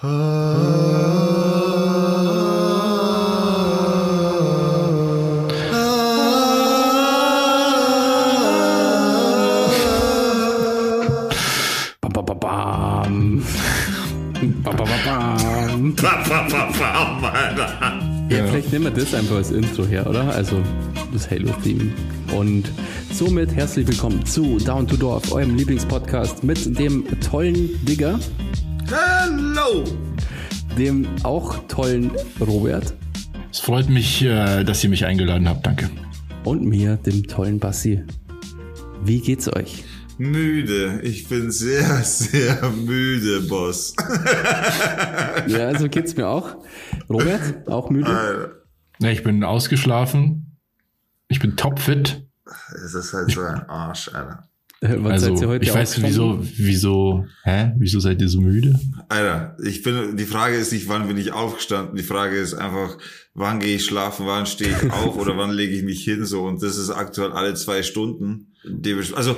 Ja, vielleicht nehmen wir das einfach als Intro her, oder? Also das Halo-Theme. Und somit herzlich willkommen zu Down to Dorf, eurem Lieblingspodcast mit dem tollen Digger, Dem auch tollen Robert Es freut mich, äh, dass ihr mich eingeladen habt. Danke. und mir, dem tollen Bassi. Wie geht's euch? Müde. Ich bin sehr, sehr müde, Boss. Ja, also geht's mir auch. Robert, auch müde? Alter, Ja, ich bin ausgeschlafen. Ich bin topfit. Es ist halt so ein Arsch, Alter. Äh, Wann Also, seid ihr heute ich weiß wieso, aufgestanden? wieso, hä? Wieso seid ihr so müde? Alter, ich bin, die Frage ist nicht, wann bin ich aufgestanden. Die Frage ist einfach, wann gehe ich schlafen, wann stehe ich auf oder wann lege ich mich hin, so. Und das ist aktuell alle zwei Stunden. Also,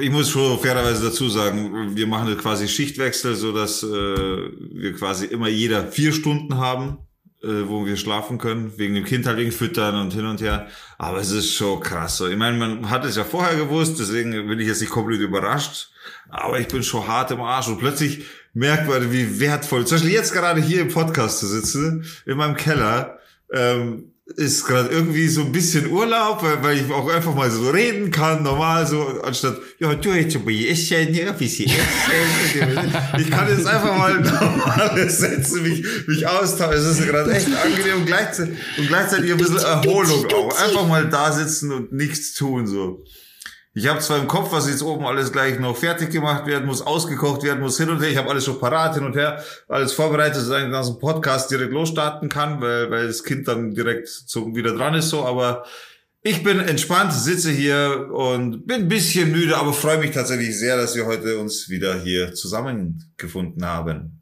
ich muss schon fairerweise dazu sagen, wir machen quasi Schichtwechsel, so dass äh, wir quasi immer jeder vier Stunden haben, äh, wo wir schlafen können, wegen dem Kind halt wegen Füttern und hin und her. Aber es ist schon krass. So. Ich meine, man hat es ja vorher gewusst, deswegen bin ich jetzt nicht komplett überrascht. Aber ich bin schon hart im Arsch und plötzlich merkt man, wie wertvoll, zum Beispiel jetzt gerade hier im Podcast zu sitzen, in meinem Keller, ähm, ist gerade irgendwie so ein bisschen Urlaub, weil, weil ich auch einfach mal so reden kann, normal so, anstatt, ja, du jetzt aber essen, ja, bisschen essen. Ich kann jetzt einfach mal normale Sätze mich, mich austauschen. Es ist gerade echt angenehm und gleichzeitig, und gleichzeitig ein bisschen Erholung auch. Einfach mal da sitzen und nichts tun, so. Ich habe zwar im Kopf, was jetzt oben alles gleich noch fertig gemacht werden muss, ausgekocht werden muss, hin und her. Ich habe alles schon parat, hin und her, alles vorbereitet, dass ich so einem Podcast direkt losstarten kann, weil, weil das Kind dann direkt so wieder dran ist so. Aber ich bin entspannt, sitze hier und bin ein bisschen müde, aber freue mich tatsächlich sehr, dass wir heute uns wieder hier zusammengefunden haben.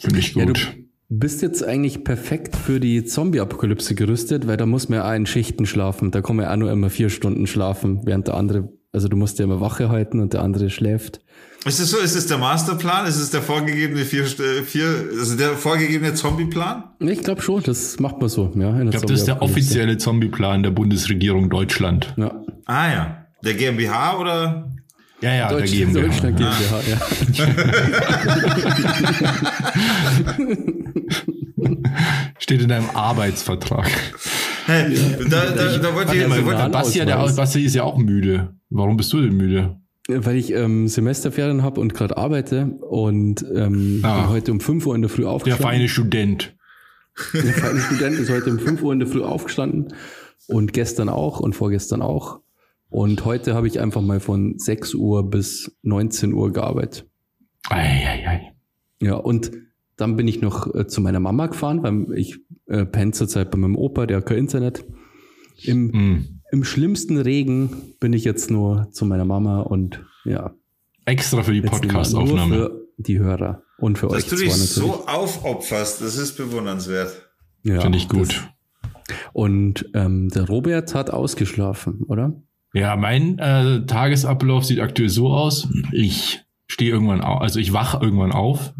Finde ich Ja, gut. Bist jetzt eigentlich perfekt für die Zombie-Apokalypse gerüstet, weil da muss man ja auch in Schichten schlafen. Da kann man ja auch nur immer vier Stunden schlafen, während der andere, also du musst ja immer Wache halten und der andere schläft. Ist es so? Ist es der Masterplan? Ist es der vorgegebene vier, vier also der vorgegebene Zombie-Plan? Ich glaube schon, das macht man so, ja. Ich glaube, das ist der offizielle Zombieplan der Bundesregierung Deutschland. Ja. Ah ja. Der GmbH oder? Ja, ja, der Deutschland, GmbH. Deutschland GmbH, ja. Steht in deinem Arbeitsvertrag. Hey, da, da, da wollte ich mal wollte, Basti, ja, der, Ausweis. Basti ist ja auch müde. Warum bist du denn müde? Weil ich ähm, Semesterferien habe und gerade arbeite und ähm, Ah. bin heute um 5 Uhr in der Früh Der aufgestanden. feine Student. Der feine Student ist heute um 5 Uhr in der Früh aufgestanden und gestern auch und vorgestern auch. Und heute habe ich einfach mal von 6 Uhr bis 19 Uhr gearbeitet. Eieiei. Ja, und dann bin ich noch äh, zu meiner Mama gefahren, weil ich äh, penne zurzeit bei meinem Opa, der hat kein Internet. Im, Hm. Im schlimmsten Regen bin ich jetzt nur zu meiner Mama und ja, Extra für die Podcast-Aufnahme. für die Hörer und für dass euch du zwar dich natürlich. so aufopferst, das ist bewundernswert. ja, Finde ich gut. Das, und ähm, der Robert hat ausgeschlafen, oder? Ja, mein äh, Tagesablauf sieht aktuell so aus. Ich stehe irgendwann auf, also ich wach irgendwann auf,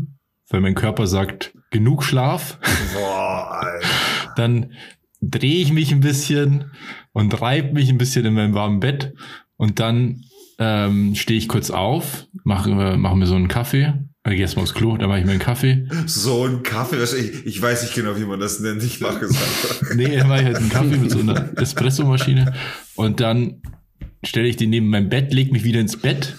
weil mein Körper sagt, genug Schlaf. Boah, Alter. Dann drehe ich mich ein bisschen und reibe mich ein bisschen in meinem warmen Bett und dann ähm, stehe ich kurz auf, mache äh, mache mir so einen Kaffee, äh, gehe erstmal aufs Klo, dann mache ich mir einen Kaffee. So ein Kaffee, ich, ich weiß nicht genau, wie man das nennt. Ich mache es einfach. Nee, dann mache ich halt einen Kaffee mit so einer Espressomaschine und dann stelle ich den neben meinem Bett, leg mich wieder ins Bett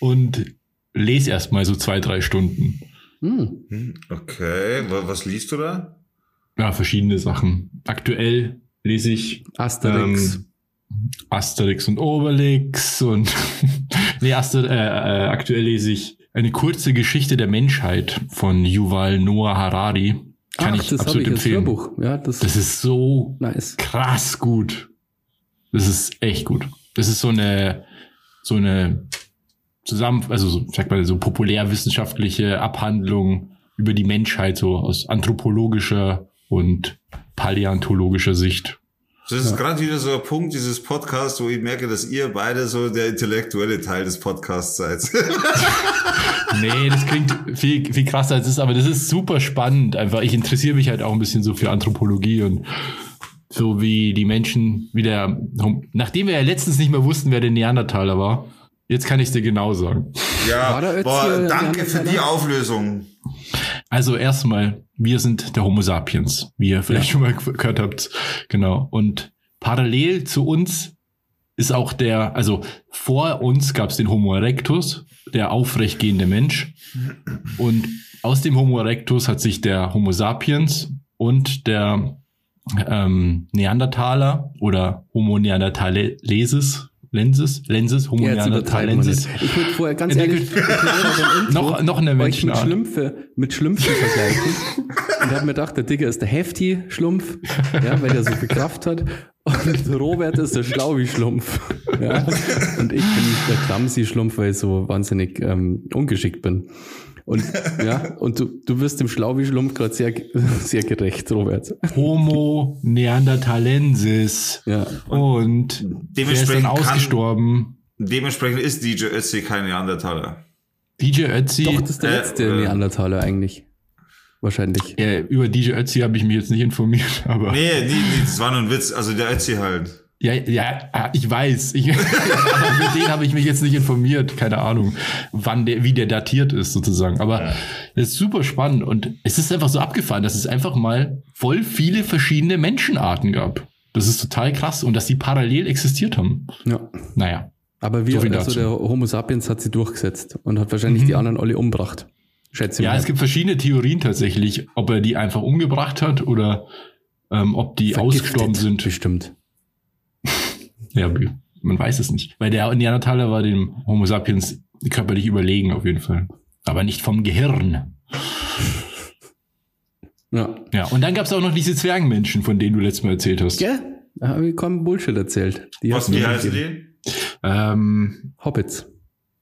und lese erstmal so zwei, drei Stunden. Hm. Hm, Okay, wa- was liest du da? Ja, verschiedene Sachen. Aktuell lese ich Asterix. Ähm, Asterix und Obelix und nee, Aster, äh, äh, aktuell lese ich eine kurze Geschichte der Menschheit von Yuval Noah Harari. Kann Ach, ich das habe absolut ich empfehlen. Hörbuch. Ja, das, Das ist so nice. krass gut. Das ist echt gut. Das ist so eine so eine zusammen, also so, sag mal so populärwissenschaftliche Abhandlung über die Menschheit so aus anthropologischer und paläontologischer Sicht. Das ist Ja. gerade wieder so ein Punkt dieses Podcasts, wo ich merke, dass ihr beide so der intellektuelle Teil des Podcasts seid. Nee, das klingt viel, viel krasser als es ist, aber das ist super spannend. Einfach, ich interessiere mich halt auch ein bisschen so für Anthropologie und so wie die Menschen wieder, nachdem wir ja letztens nicht mehr wussten, wer der Neandertaler war, jetzt kann ich es dir genau sagen. Ja, boah, danke für die? Auflösung. Also erstmal, wir sind der Homo sapiens, wie ihr vielleicht schon mal gehört habt. Genau. Und parallel zu uns ist auch der, also vor uns gab es den Homo erectus, der aufrechtgehende Mensch. Und aus dem Homo erectus hat sich der Homo sapiens und der ähm, Neandertaler oder Homo neanderthalensis, lensis, lensis, Homo Ja, neanderthalensis. Ich würde vorher ganz ehrlich Intro Noch, noch eine euch mit Menschenart. Schlümpfe, mit Schlümpfen vergleichen. Und habe mir gedacht, der Digger ist der Hefti-Schlumpf, ja, weil der so viel Kraft hat. Und Robert ist der Schlaubi-Schlumpf. Ja. Und ich bin der Clumsy-Schlumpf, weil ich so wahnsinnig ähm, ungeschickt bin. Und ja, und du, du wirst dem Schlaubi-Schlumpf gerade sehr, sehr gerecht, Robert. Homo neanderthalensis. Ja. Und der ist dementsprechend dann kann- ausgestorben. Dementsprechend ist DJ Ötzi kein Neandertaler. DJ Ötzi. Doch, das ist der Äh, letzte äh, Neandertaler eigentlich. Wahrscheinlich. äh, über DJ Ötzi habe ich mich jetzt nicht informiert, aber Nee, nee, nee, das war nur ein Witz. Also der Ötzi halt. Ja, ja, ich weiß. Ich, aber über den habe ich mich jetzt nicht informiert. Keine Ahnung, wann der, wie der datiert ist sozusagen. Aber das ist super spannend und es ist einfach so abgefahren, dass es einfach mal voll viele verschiedene Menschenarten gab. Das ist total krass und dass die parallel existiert haben. Ja. Naja. Aber wir, So also der Homo sapiens hat sie durchgesetzt und hat wahrscheinlich Mhm. die anderen alle umgebracht. Schätze ich Ja, mal. es gibt verschiedene Theorien tatsächlich, ob er die einfach umgebracht hat oder ähm, ob die ausgestorben sind. Bestimmt. Ja, man weiß es nicht. Weil der Neandertaler war dem Homo sapiens körperlich überlegen auf jeden Fall. Aber nicht vom Gehirn. Ja. Ja, und dann gab es auch noch diese Zwergenmenschen, von denen du letztes Mal erzählt hast. Gell? Da habe ich kaum Bullshit erzählt. Die Was, wie mir heißen die? Ähm, Hobbits.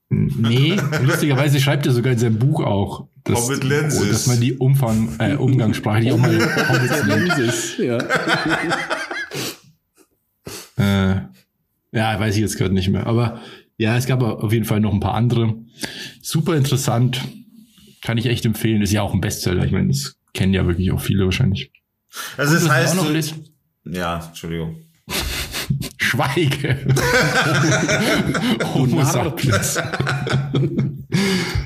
nee, lustigerweise schreibt er sogar in seinem Buch auch, dass, Hobbitlensis. dass man die Umfang, äh, umgangssprachlich auch mal Hobbits nennt. Ja. Äh, ja, weiß ich jetzt gerade nicht mehr. Aber ja, es gab auf jeden Fall noch ein paar andere. Super interessant. Kann ich echt empfehlen. Ist ja auch ein Bestseller. Ich meine, das kennen ja wirklich auch viele wahrscheinlich. Also das Was heißt, auch noch du, ja, Entschuldigung. Schweige. Homo Narr. sapiens.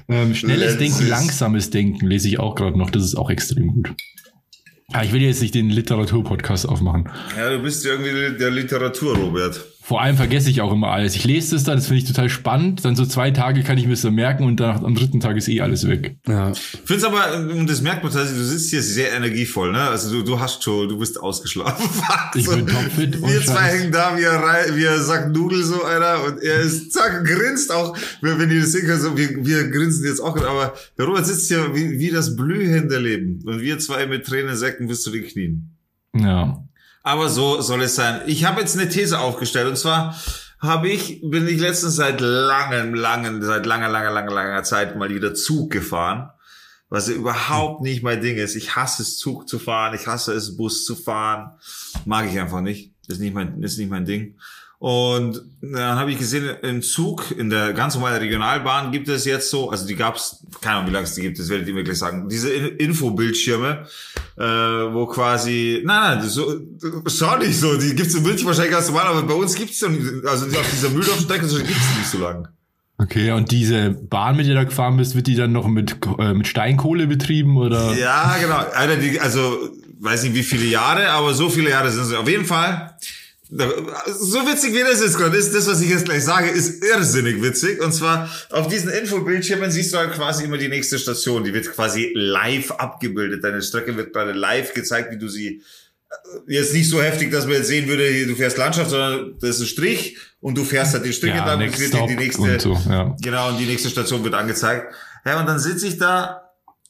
ähm, schnelles Lensis. Denken, langsames Denken lese ich auch gerade noch. Das ist auch extrem gut. Ah, ich will jetzt nicht den Literaturpodcast aufmachen. Ja, du bist ja irgendwie der Literatur, Robert. Vor allem vergesse ich auch immer alles. Ich lese das dann, das finde ich total spannend. Dann so zwei Tage kann ich mir das dann merken und dann am dritten Tag ist eh alles weg. ja. Ich finde es aber, und das merkt man tatsächlich, du sitzt hier sehr energievoll, ne? Also du, du hast schon, du bist ausgeschlafen. Ich bin topfit, ohne Wir zwei Scheiß. hängen da, wie er, rei- wie er sagt Nudel so einer und er ist, zack, grinst auch, wenn, wenn ihr das sehen könnt, so, wir, wir grinsen jetzt auch, aber der Robert sitzt hier wie, wie das blühende Leben und wir zwei mit Tränensäcken bis zu den Knien. Ja. Aber so soll es sein. Ich habe jetzt eine These aufgestellt und zwar habe ich, bin ich letztens seit langem, langen, seit langer, langer, langer, langer Zeit mal wieder Zug gefahren, was ja überhaupt nicht mein Ding ist. Ich hasse es, Zug zu fahren, ich hasse es, Bus zu fahren. Mag ich einfach nicht. Ist nicht mein, ist nicht mein Ding. Und dann habe ich gesehen, im Zug, in der ganz normalen Regionalbahn gibt es jetzt so, also die gab's, keine Ahnung, wie lange es die gibt, das werdet ihr mir gleich sagen, diese In- Infobildschirme, äh, wo quasi, nein, nein, so, schau nicht so, die gibt's in München wahrscheinlich ganz normal, aber bei uns gibt's so, nicht, also auf dieser Mühldorfstrecke gibt's nicht so lang. Okay, und diese Bahn, mit der du da gefahren bist, wird die dann noch mit, äh, mit Steinkohle betrieben oder? Ja, genau. Alter, die, also, weiß nicht wie viele Jahre, aber so viele Jahre sind es. Auf jeden Fall. So witzig wie das ist gerade ist, das, was ich jetzt gleich sage, ist irrsinnig witzig. Und zwar auf diesen Infobildschirmen siehst du halt quasi immer die nächste Station. Die wird quasi live abgebildet. Deine Strecke wird gerade live gezeigt, wie du sie äh, jetzt nicht so heftig, dass man jetzt sehen würde, du fährst Landschaft, sondern das ist ein Strich und du fährst halt den Strich Ja, und next wird die, nächste, und so, ja. Genau, und die nächste Station wird angezeigt. Ja, und dann sitze ich da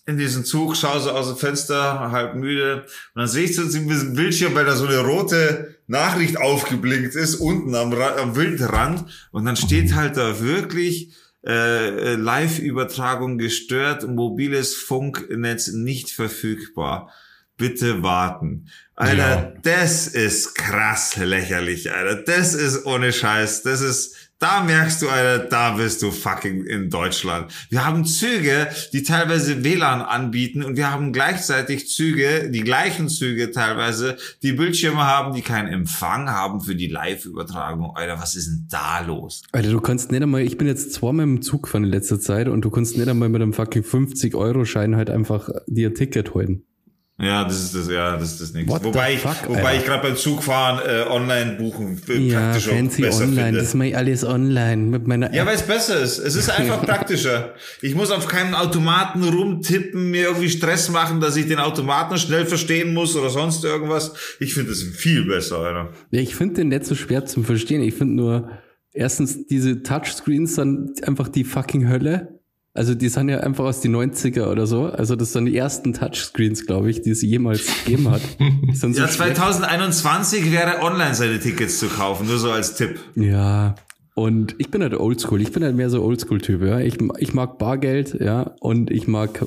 in diesem Zug, schaue so aus dem Fenster, halb müde. Und dann sehe ich so in diesem Bildschirm, weil da so eine rote Nachricht aufgeblinkt ist, unten am, am Wildrand. Und dann steht halt da wirklich äh, äh, Live-Übertragung gestört, mobiles Funknetz nicht verfügbar. Bitte warten. Alter, Ja. das ist krass lächerlich, Alter. Das ist ohne Scheiß. Das ist, Da merkst du, Alter, da bist du fucking in Deutschland. Wir haben Züge, die teilweise WLAN anbieten und wir haben gleichzeitig Züge, die gleichen Züge teilweise, die Bildschirme haben, die keinen Empfang haben für die Live-Übertragung. Alter, was ist denn da los? Alter, du kannst nicht einmal, ich bin jetzt zweimal im Zug gefahren in letzter Zeit und du kannst nicht einmal mit einem fucking 50-Euro-Schein halt einfach dir Ticket holen. Ja, das ist das, ja, das ist das nächste. What Wobei fuck, wobei Alter? ich gerade beim Zugfahren äh, online buchen äh, Ja, praktisch fancy besser online, finde. das mache ich alles online mit meiner Ja, weil es besser ist. Es ist einfach praktischer. Ich muss auf keinen Automaten rumtippen, mir irgendwie Stress machen, dass ich den Automaten schnell verstehen muss oder sonst irgendwas. Ich finde es viel besser, Alter. Ja, ich finde den nicht so schwer zum Verstehen. Ich finde nur, erstens, diese Touchscreens sind einfach die fucking Hölle. Also die sind ja einfach aus die 90er oder so. Also das sind die ersten Touchscreens, glaube ich, die es jemals gegeben hat. So Ja, schlecht. 2021 wäre online seine Tickets zu kaufen, nur so als Tipp. Ja. Und ich bin halt oldschool. Ich bin halt mehr so oldschool-Typ, ja. Ich, ich mag Bargeld, ja, und ich mag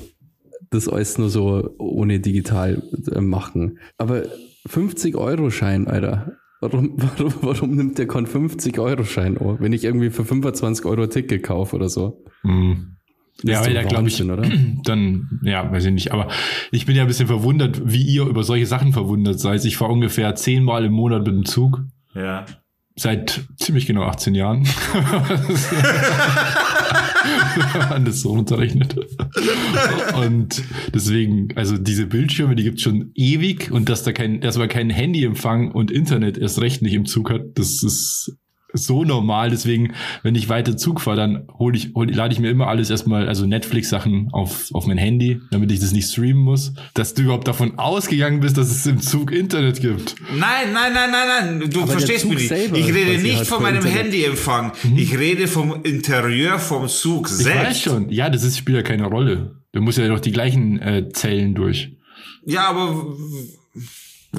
das alles nur so ohne digital äh, machen. Aber 50-Euro-Schein, Alter. Warum, warum, warum nimmt der keinen 50-Euro-Schein, oh, wenn ich irgendwie für 25 Euro ein Ticket kaufe oder so? Hm. Das Ja, weil da glaube ich, oder? dann, ja, weiß ich nicht. Aber ich bin ja ein bisschen verwundert, wie ihr über solche Sachen verwundert seid. Ich fahre ungefähr zehnmal im Monat mit dem Zug. Ja. Seit ziemlich genau 18 Jahren. Wenn man das so runterrechnet. Und deswegen, also diese Bildschirme, die gibt's schon ewig und dass da kein, dass man kein Handyempfang und Internet erst recht nicht im Zug hat, das ist so normal. Deswegen, wenn ich weiter Zug fahre, dann hol ich, hol, lade ich mir immer alles erstmal, also Netflix-Sachen auf, auf mein Handy, damit ich das nicht streamen muss. Dass du überhaupt davon ausgegangen bist, dass es im Zug Internet gibt. Nein, nein, nein, nein, nein. Du Aber verstehst mich nicht. Ich rede nicht hat von meinem. Handyempfang. Ich rede vom Interieur vom Zug Ich selbst. weiß schon. Ja, das ist, spielt ja keine Rolle. Du musst ja doch die gleichen äh, Zellen durch. Ja, aber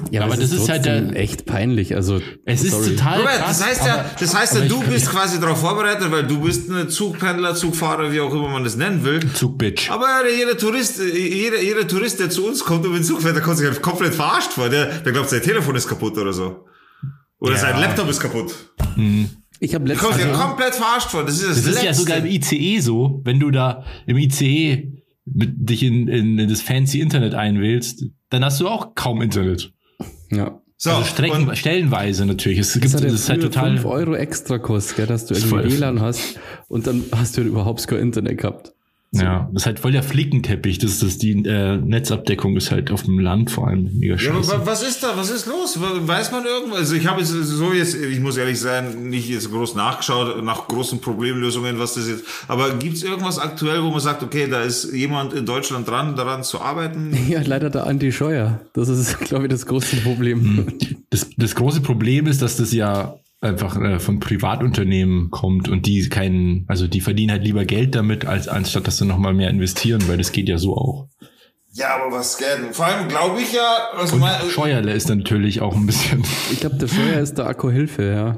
Ja, Aber es das ist halt trotzdem der- echt peinlich. Also, Es ist sorry. total Robert, krass. das heißt ja, aber- das heißt ja, aber du bist quasi darauf vorbereitet, weil du bist ein Zugpendler, Zugfahrer, wie auch immer man das nennen will. Zugbitch. Aber jeder Tourist, jeder, jeder Tourist, der zu uns kommt und mit dem Zug fährt, der kommt sich halt komplett verarscht vor. Der, der glaubt, sein Telefon ist kaputt oder so. Oder Ja. sein Laptop ist kaputt. ich habe Der kommt sich letztens, komplett verarscht vor. Das ist das, Das ist ja sogar im ICE so, wenn du da im ICE mit, dich in, in, in das fancy Internet einwählst, dann hast du auch kaum Internet. Ja. So, also Strecken, und, stellenweise natürlich. Es gibt, Das das, hat halt früher total. 5 Euro extra kostet, gell, dass du Das irgendwie WLAN hast und dann hast du halt überhaupt kein Internet gehabt. Ja, das ist halt voll der Flickenteppich. Das ist das, die äh, Netzabdeckung ist halt auf dem Land vor allem mega ja, aber scheiße. wa- was ist da? Was ist los? Weiß man irgendwas? Also ich habe jetzt so jetzt, ich muss ehrlich sein, nicht jetzt groß nachgeschaut nach großen Problemlösungen, was das jetzt. Aber gibt es irgendwas aktuell, wo man sagt, okay, da ist jemand in Deutschland dran, daran zu arbeiten? Ja, leider der Andi Scheuer. Das ist, glaube ich, das große Problem. Hm. Das, das große Problem ist, dass das ja einfach äh, von Privatunternehmen kommt und die keinen, also die verdienen halt lieber Geld damit, als anstatt dass sie nochmal mehr investieren, weil das geht ja so auch. Ja, aber was scannen? Vor allem glaube ich ja, was Und mein, Scheuerle ist natürlich auch ein bisschen. Ich glaube, der Scheuer ist der Akkuhilfe, ja.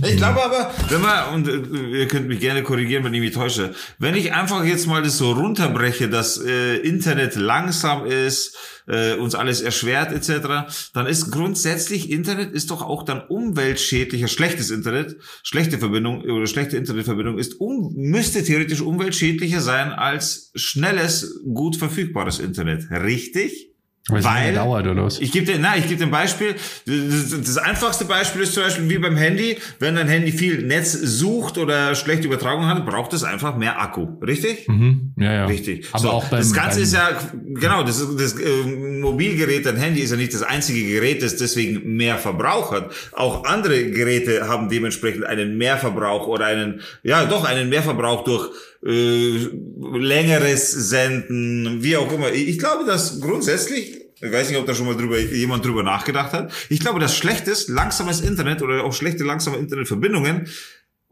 Ich glaube aber, wenn man, und äh, ihr könnt mich gerne korrigieren, wenn ich mich täusche, wenn ich einfach jetzt mal das so runterbreche, dass äh, Internet langsam ist, äh, uns alles erschwert etc., dann ist grundsätzlich Internet ist doch auch dann umweltschädlicher, schlechtes Internet, schlechte Verbindung oder schlechte Internetverbindung ist um, müsste theoretisch umweltschädlicher sein als schnelles, gut verfügbares Internet. Richtig? Weil Weil- dauert oder was? Ich gebe dir, na, ich gebe dir ein Beispiel. Das, das einfachste Beispiel ist zum Beispiel wie beim Handy. Wenn dein Handy viel Netz sucht oder schlechte Übertragung hat, braucht es einfach mehr Akku. Richtig? Mhm. Ja, ja. Richtig. Aber So, auch beim, das Ganze ist ja, genau, das, das äh, Mobilgerät, dein Handy ist ja nicht das einzige Gerät, das deswegen mehr Verbrauch hat. Auch andere Geräte haben dementsprechend einen Mehrverbrauch oder einen, ja doch, einen Mehrverbrauch durch äh, längeres Senden, wie auch immer. Ich glaube, dass grundsätzlich, ich weiß nicht, ob da schon mal drüber, jemand drüber nachgedacht hat, ich glaube, dass schlechtes, langsames Internet oder auch schlechte, langsame Internetverbindungen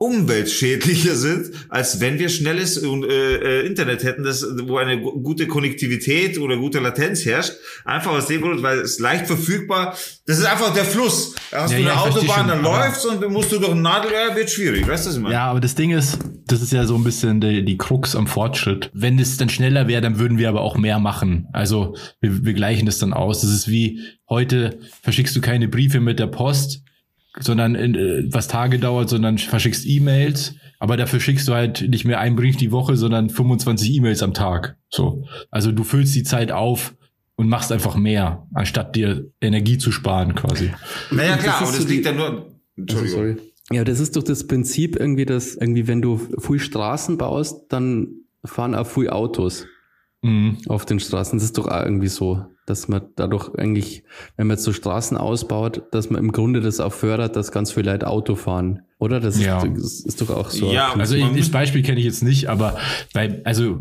umweltschädlicher sind, als wenn wir schnelles äh, äh, Internet hätten, das, wo eine gu- gute Konnektivität oder gute Latenz herrscht. Einfach aus dem Grund, weil es leicht verfügbar. Das ist einfach der Fluss. Da hast Ja, du ja, eine versteh Autobahn, dann läufst und dann musst du durch ein Nadelöhr, wird schwierig. Weißt du, was ich meine? Ja, aber das Ding ist, das ist ja so ein bisschen die, die Krux am Fortschritt. Wenn es dann schneller wäre, dann würden wir aber auch mehr machen. Also wir, wir gleichen das dann aus. Das ist wie heute verschickst du keine Briefe mit der Post. Sondern in, äh, was Tage dauert, sondern verschickst E-Mails, aber dafür schickst du halt nicht mehr einen Brief die Woche, sondern 25 E-Mails am Tag. So. Also du füllst die Zeit auf und machst einfach mehr, anstatt dir Energie zu sparen quasi. Naja, Das klar, aber das so liegt ja nur. Also, Entschuldigung. sorry. Ja, das ist doch das Prinzip irgendwie, dass irgendwie, wenn du viel Straßen baust, dann fahren auch viel Autos Mhm. auf den Straßen. Das ist doch auch irgendwie so, dass man dadurch eigentlich, wenn man jetzt so Straßen ausbaut, dass man im Grunde das auch fördert, dass ganz viele Leute Auto fahren. Oder? Das, Ja. ist, ist doch auch so. Ja, Also Man das Beispiel kenne ich jetzt nicht, aber bei, also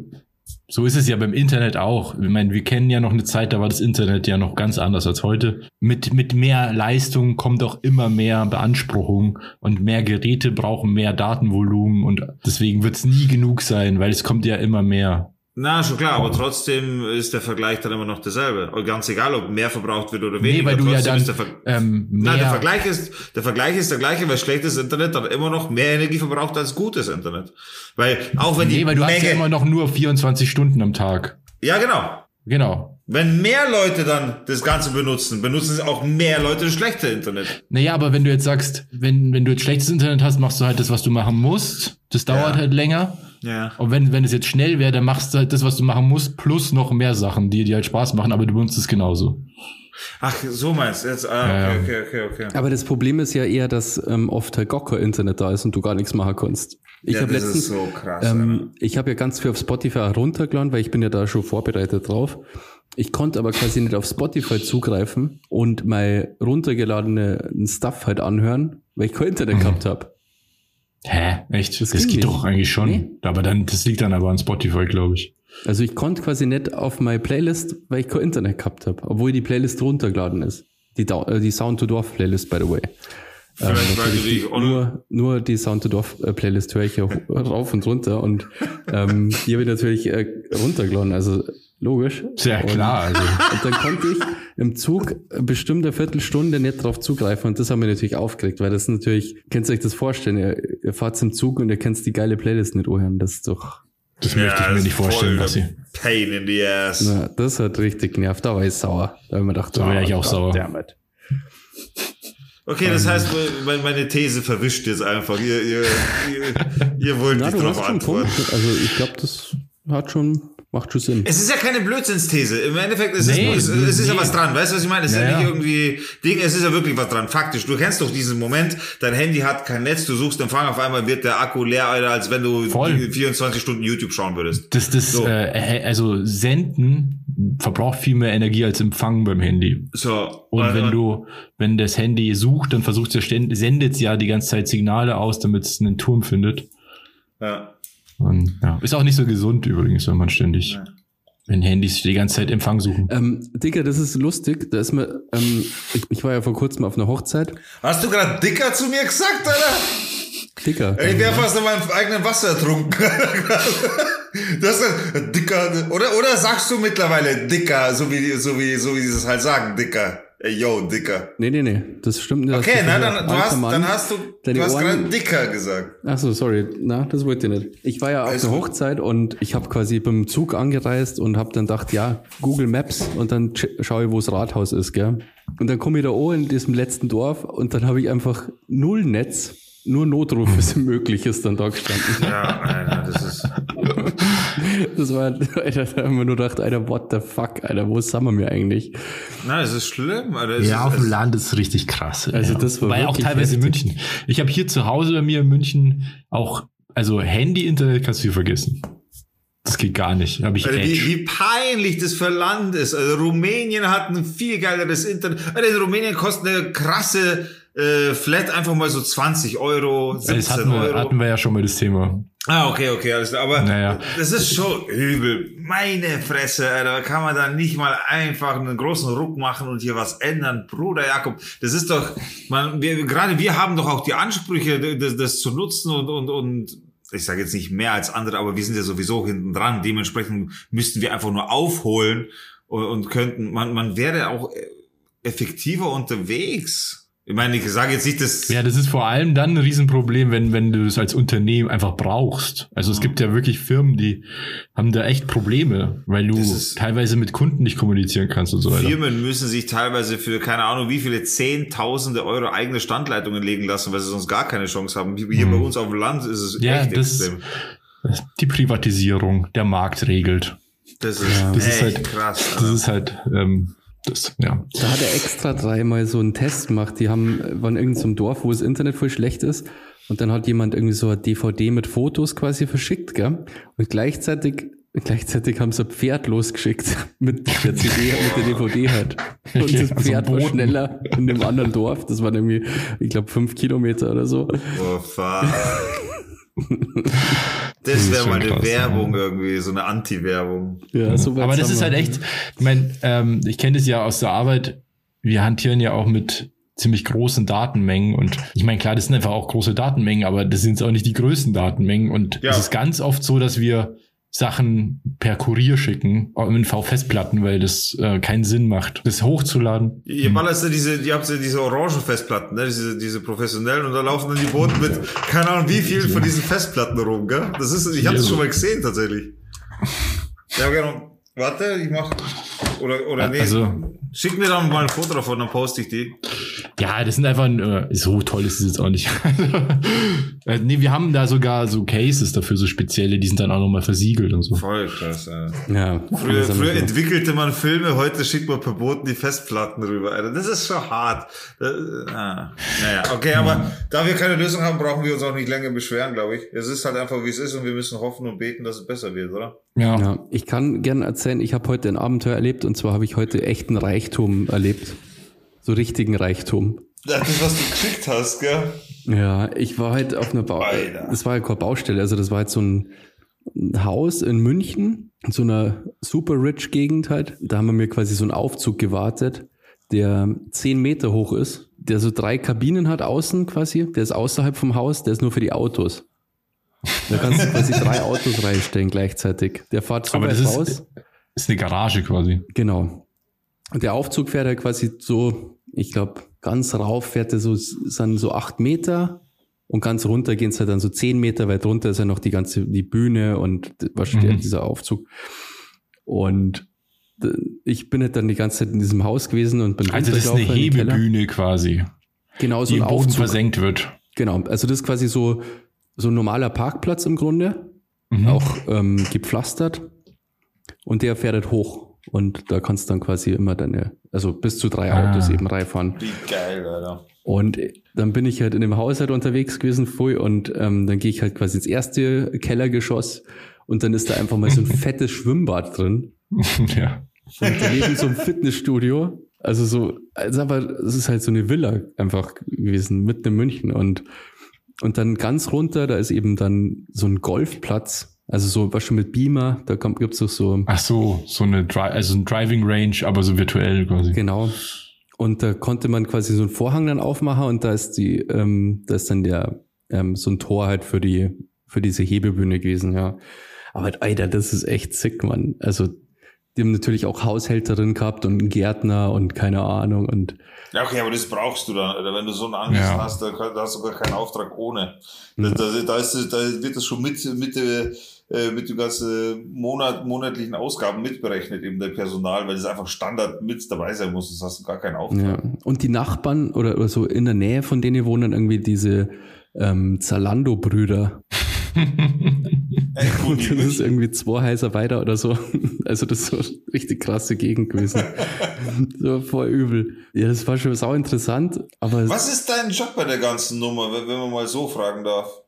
so ist es ja beim Internet auch. Ich meine, wir kennen ja noch eine Zeit, da war das Internet ja noch ganz anders als heute. Mit, mit mehr Leistung kommt auch immer mehr Beanspruchung und mehr Geräte brauchen mehr Datenvolumen und deswegen wird es nie genug sein, weil es kommt ja immer mehr. Na, schon klar, aber trotzdem ist der Vergleich dann immer noch derselbe. Und ganz egal, ob mehr verbraucht wird oder weniger. Nee, weil du ja dann ähm, Nein, der Vergleich ist, der Vergleich ist der gleiche, weil schlechtes Internet dann immer noch mehr Energie verbraucht als gutes Internet. Weil, auch wenn die nee, weil du hast ja Menge, immer noch nur 24 Stunden am Tag. ja genau. Genau. Wenn mehr Leute dann das Ganze benutzen, benutzen es auch mehr Leute das schlechte Internet. Naja, aber wenn du jetzt sagst, wenn, wenn du jetzt schlechtes Internet hast, machst du halt das, was du machen musst. Das dauert Ja. halt länger. Ja. Und wenn, wenn es jetzt schnell wäre, dann machst du halt das, was du machen musst, plus noch mehr Sachen, die dir halt Spaß machen, aber du benutzt es genauso. Ach, so meinst du jetzt. Ah, okay, okay, okay, okay. Aber das Problem ist ja eher, dass ähm, oft halt gar kein Internet da ist und du gar nichts machen kannst. Ich ja, habe das letztens, ist so krass. Ähm, ich habe ja ganz viel auf Spotify runtergeladen, weil ich bin ja da schon vorbereitet drauf. Ich konnte aber quasi nicht auf Spotify zugreifen und mein runtergeladenen Stuff halt anhören, weil ich kein Internet Mhm. gehabt habe. Hä? Echt? Das Das, geht nicht. doch eigentlich schon. Nee. Aber dann, das liegt dann aber an Spotify, glaube ich. Also ich konnte quasi nicht auf meine Playlist, weil ich kein Internet gehabt habe, obwohl die Playlist runtergeladen ist. Die, äh, die Sound to Dorf Playlist, by the way. Vielleicht, weil du natürlich dich die- on- nur, nur die Sound to Dorf äh, Playlist höre ich ja rauf und runter und ähm, die habe ich natürlich äh, runtergeladen, also logisch. Sehr Und- klar, also. Und dann konnte ich im Zug bestimmt eine Viertelstunde nicht drauf zugreifen und das hat mich natürlich aufgeregt, weil das natürlich, könnt ihr euch das vorstellen, ihr, ihr fahrt im Zug und ihr könnt die geile Playlist nicht anhören, das ist doch, Das möchte ich mir das nicht vorstellen, voll Basti. Pain in the ass. na, das hat richtig genervt, da war ich sauer, da habe ich mir gedacht, Da wär ich auch sauer. damn it. Okay, das heißt, me- meine These verwischt jetzt einfach. Ihr, ihr, ihr, ihr wollt Na, nicht einen antworten. Punkt. Also ich glaube, das hat schon, macht schon Sinn. Es ist ja keine Blödsinnsthese. Im Endeffekt ist Nee, es, es, es ist ja was dran. Weißt du, was ich meine? Es ist ja, Ja, nicht irgendwie Ding, es ist ja wirklich was dran. Faktisch. Du kennst doch diesen Moment, dein Handy hat kein Netz, du suchst Empfang, auf einmal wird der Akku leer, Alter, als wenn du Voll. 24 Stunden YouTube schauen würdest. Das, das, So. äh, also Senden verbraucht viel mehr Energie als Empfangen beim Handy. So. Und äh, wenn du, wenn das Handy sucht, dann versucht es ja, sendet es ja die ganze Zeit Signale aus, damit es einen Turm findet. Ja. Und, ja. Ist auch nicht so gesund übrigens, wenn man ständig, Ja. wenn Handys die ganze Zeit Empfang suchen. Ähm, Digga, das ist lustig. Da ist mir, ähm, ich, ich war ja vor kurzem auf einer Hochzeit. Hast du gerade dicker zu mir gesagt, Alter? Ey, Ich wäre fast in meinem eigenen Wasser ertrunken. Das ist dicker, oder, oder sagst du mittlerweile dicker, so wie, so wie, so wie sie es halt sagen, dicker. Ey, yo, dicker. Nee, nee, nee. Das stimmt nicht. Okay, na, dann, du hast, Mann. dann hast du, du hast gerade dicker gesagt. Ach so, sorry. Na, das wollte ich nicht. Ich war ja auf Alles gut. Hochzeit und ich habe quasi beim Zug angereist und habe dann gedacht, ja, Google Maps und dann sch- schaue ich, wo das Rathaus ist, gell? Und dann komme ich da oben in diesem letzten Dorf und dann habe ich einfach null Netz, nur Notrufe sind möglich, ist dann da gestanden. Ja, Alter, das ist, Das war, Alter, da haben wir nur gedacht, Alter, what the fuck, Alter, wo sind wir mir eigentlich? na, es ist schlimm, Alter. Es Ja, ist, auf dem es, Land ist richtig krass. Also ja. das war Wobei auch teilweise in. München. Ich habe hier zu Hause bei mir in München auch, also Handy-Internet kannst du hier vergessen. Das geht gar nicht. Habe ich Alter, wie, Edge. wie peinlich das für Land ist. Also Rumänien hat ein viel geileres Internet. Alter, in Rumänien kostet eine krasse äh, Flat einfach mal so 20 Euro, 17 Das hatten wir, Euro. hatten wir ja schon mal das Thema. Ah, okay, okay, alles klar. Aber Naja. das ist schon übel. Meine Fresse, Alter. Kann man da nicht mal einfach einen großen Ruck machen und hier was ändern? Bruder Jakob, das ist doch, man, wir, gerade wir haben doch auch die Ansprüche, das, das zu nutzen und, und, und ich sage jetzt nicht mehr als andere, aber wir sind ja sowieso hinten dran. Dementsprechend müssten wir einfach nur aufholen und, und könnten, man, man wäre auch effektiver unterwegs. Ich meine, ich sage jetzt nicht, dass. Ja, das ist vor allem dann ein Riesenproblem, wenn, wenn du es als Unternehmen einfach brauchst. Also es gibt ja wirklich Firmen, die haben da echt Probleme, weil du Das teilweise mit Kunden nicht kommunizieren kannst und so weiter. Firmen müssen sich teilweise für keine Ahnung wie viele Zehntausende Euro eigene Standleitungen legen lassen, weil sie sonst gar keine Chance haben. Hier bei uns auf dem Land ist es Mhm. Ja, echt das- extrem. Die Privatisierung, der Markt regelt. Das ist Das echt ist halt- krass. Das ist halt, ähm, das, ja. Da hat er extra dreimal so einen Test gemacht. Die haben, waren in irgendeinem Dorf, wo das Internet voll schlecht ist. Und dann hat jemand irgendwie so eine DVD mit Fotos quasi verschickt, gell? Und gleichzeitig, gleichzeitig haben sie ein Pferd losgeschickt mit der CD, mit der DVD halt. Und das Pferd war Boten. schneller in dem anderen Dorf. Das waren irgendwie, ich glaube, fünf Kilometer oder so. Oh, fuck. Das wäre mal eine krass, Werbung irgendwie, so eine Anti-Werbung. Ja, so weit Aber das ist halt echt, ich meine, ähm, ich kenne das ja aus der Arbeit, wir hantieren ja auch mit ziemlich großen Datenmengen und ich meine, klar, das sind einfach auch große Datenmengen, aber das sind auch nicht die größten Datenmengen und Ja. es ist ganz oft so, dass wir Sachen per Kurier schicken, auch in V-Festplatten, weil das äh, keinen Sinn macht, das hochzuladen. Ihr ballert ja diese, ihr habt ja diese orangen Festplatten, ne? diese, diese professionellen, und da laufen dann die Boote mit, keine Ahnung, wie viel von diesen Festplatten rum, gell? Das ist, ich habe das schon mal gesehen, tatsächlich. Ja, genau. Warte, ich mach, oder, oder nee. Also- Schick mir dann mal ein Foto davon, dann poste ich die. Ja, das sind einfach, äh, so toll ist es jetzt auch nicht. äh, nee, wir haben da sogar so Cases dafür, so spezielle, die sind dann auch nochmal versiegelt und so. Voll krass, Alter. Ja, Früher, früher entwickelte man Filme, heute schickt man per Boten die Festplatten rüber, Alter. Das ist schon hart. Das, ah. Naja, okay, aber da wir keine Lösung haben, brauchen wir uns auch nicht länger beschweren, glaube ich. Es ist halt einfach, wie es ist und wir müssen hoffen und beten, dass es besser wird, oder? Ja. Ja, ich kann gerne erzählen, ich habe heute ein Abenteuer erlebt und zwar habe ich heute echten Reichtum erlebt. So richtigen Reichtum. Das ist, was du gekriegt hast, gell? Ja, ich war halt auf einer Bau Alter. Das war ja keine Baustelle, also das war halt so ein Haus in München, in so einer super rich Gegend halt. Da haben wir mir quasi so einen Aufzug gewartet, der zehn Meter hoch ist, der so drei Kabinen hat außen quasi. Der ist außerhalb vom Haus, der ist nur für die Autos. Da kannst du quasi drei Autos reinstellen gleichzeitig. Der fährt so Aber weit das ist, raus. Ist eine Garage quasi. Genau. Und der Aufzug fährt halt quasi so, ich glaube, ganz rauf fährt er so, sind so acht Meter und ganz runter gehen es halt dann so zehn Meter weit runter ist ja noch die ganze, die Bühne und was steht Mhm. dieser Aufzug. Und ich bin halt dann die ganze Zeit in diesem Haus gewesen und bin Also das ist eine. Hebebühne quasi, Genau, so die ein Boden Aufzug. versenkt wird. Genau, also das ist quasi so, so ein normaler Parkplatz im Grunde, Mhm. auch ähm, gepflastert und der fährt halt hoch und da kannst du dann quasi immer deine, also bis zu drei Ah. Autos eben reinfahren. Wie geil, Alter. Und dann bin ich halt in dem Haus halt unterwegs gewesen früh und ähm, dann gehe ich halt quasi ins erste Kellergeschoss und dann ist da einfach mal so ein fettes Schwimmbad drin ja. und daneben so ein Fitnessstudio. Also so, also aber es ist halt so eine Villa einfach gewesen, mitten in München und und dann ganz runter, da ist eben dann so ein Golfplatz, also so was schon mit Beamer, da kommt, gibt's auch so Ach so, so eine Dri also ein Driving Range, aber so virtuell quasi. Genau. Und da konnte man quasi so einen Vorhang dann aufmachen und da ist die, ähm, da ist dann der ähm, so ein Tor halt für die für diese Hebebühne gewesen, ja. Aber Alter, das ist echt sick, Mann. Also die haben natürlich auch Haushälterin gehabt und einen Gärtner und keine Ahnung und Ja, okay, aber das brauchst du dann. Wenn du so einen Anwesen Ja. hast, da, hast du gar keinen Auftrag ohne. Da, da, da, ist, da wird das schon mit, mit, äh, äh, mit den ganzen Monat, monatlichen Ausgaben mitberechnet, eben der Personal, weil das einfach Standard mit dabei sein muss. Das hast du gar keinen Auftrag. ja. Und die Nachbarn oder, oder so in der Nähe von denen wohnen irgendwie diese ähm, Zalando-Brüder. Und das ist irgendwie zwei Häuser weiter oder so. Also das ist so eine richtig krasse Gegend gewesen. so voll übel. Ja, das war schon sau interessant, aber Was ist dein Job bei der ganzen Nummer, wenn man mal so fragen darf?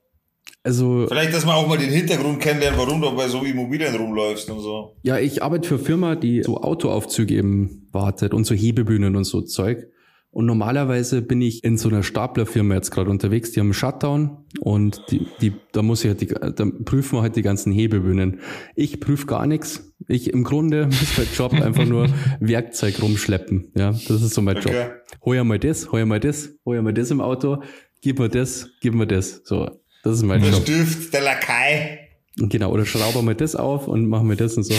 Also Vielleicht, dass man auch mal den Hintergrund kennenlernt, warum du bei so Immobilien rumläufst und so. ja, ich arbeite für eine Firma, die so Autoaufzüge eben wartet und so Hebebühnen und so Zeug. Und normalerweise bin ich in so einer Staplerfirma jetzt gerade unterwegs, die haben einen Shutdown und die, die, da muss ich halt die, da prüfen wir halt die ganzen Hebebühnen. Ich prüfe gar nichts. Ich im Grunde muss mein Job einfach nur Werkzeug rumschleppen. Ja, das ist so mein Job. Okay. hol ja mal das, hol ja mal das, hol ja mal das im Auto, gib mir das, gib mir das. So, das ist mein Der Job. Stift, der Lakai. Genau, oder schrauben wir das auf und machen wir das und so.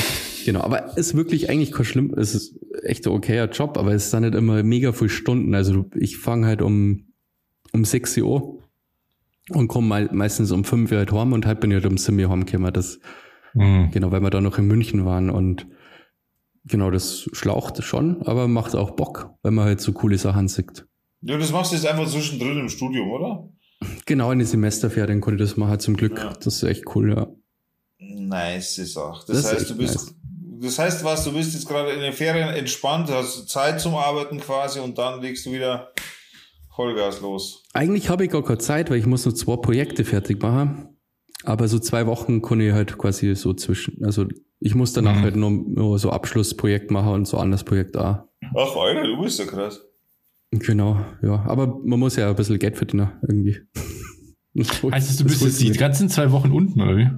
Genau, aber ist wirklich eigentlich kein schlimm, es ist echt ein okayer Job, aber es ist dann nicht immer mega viele Stunden. Also ich fange halt um, um 6 Uhr und komme me meistens um 5 Uhr halt heim und halt bin ich halt um 7 Uhr heimgekommen. Das, Mhm. genau, weil wir da noch in München waren und genau, das schlaucht schon, aber macht auch Bock, wenn man halt so coole Sachen sieht. Ja, das machst du jetzt einfach zwischendrin im Studium, oder? Genau, in den Semesterferien konnte ich das machen, zum Glück. Ja. Das ist echt cool, ja. Nice Sache. Das, Das ist heißt, du bist, nice. das heißt was, du bist jetzt gerade in den Ferien entspannt, hast Zeit zum Arbeiten quasi und dann legst du wieder Vollgas los. Eigentlich habe ich gar keine Zeit, weil ich muss noch zwei Projekte fertig machen. Aber so zwei Wochen kann ich halt quasi so zwischen, also ich muss danach Mhm. halt nur, nur so Abschlussprojekt machen und so anderes Projekt auch. Ach, Alter, du bist ja krass. Genau, ja. Aber man muss ja ein bisschen Geld verdienen, irgendwie. Heißt es, du bist jetzt die ganzen zwei Wochen unten, oder wie?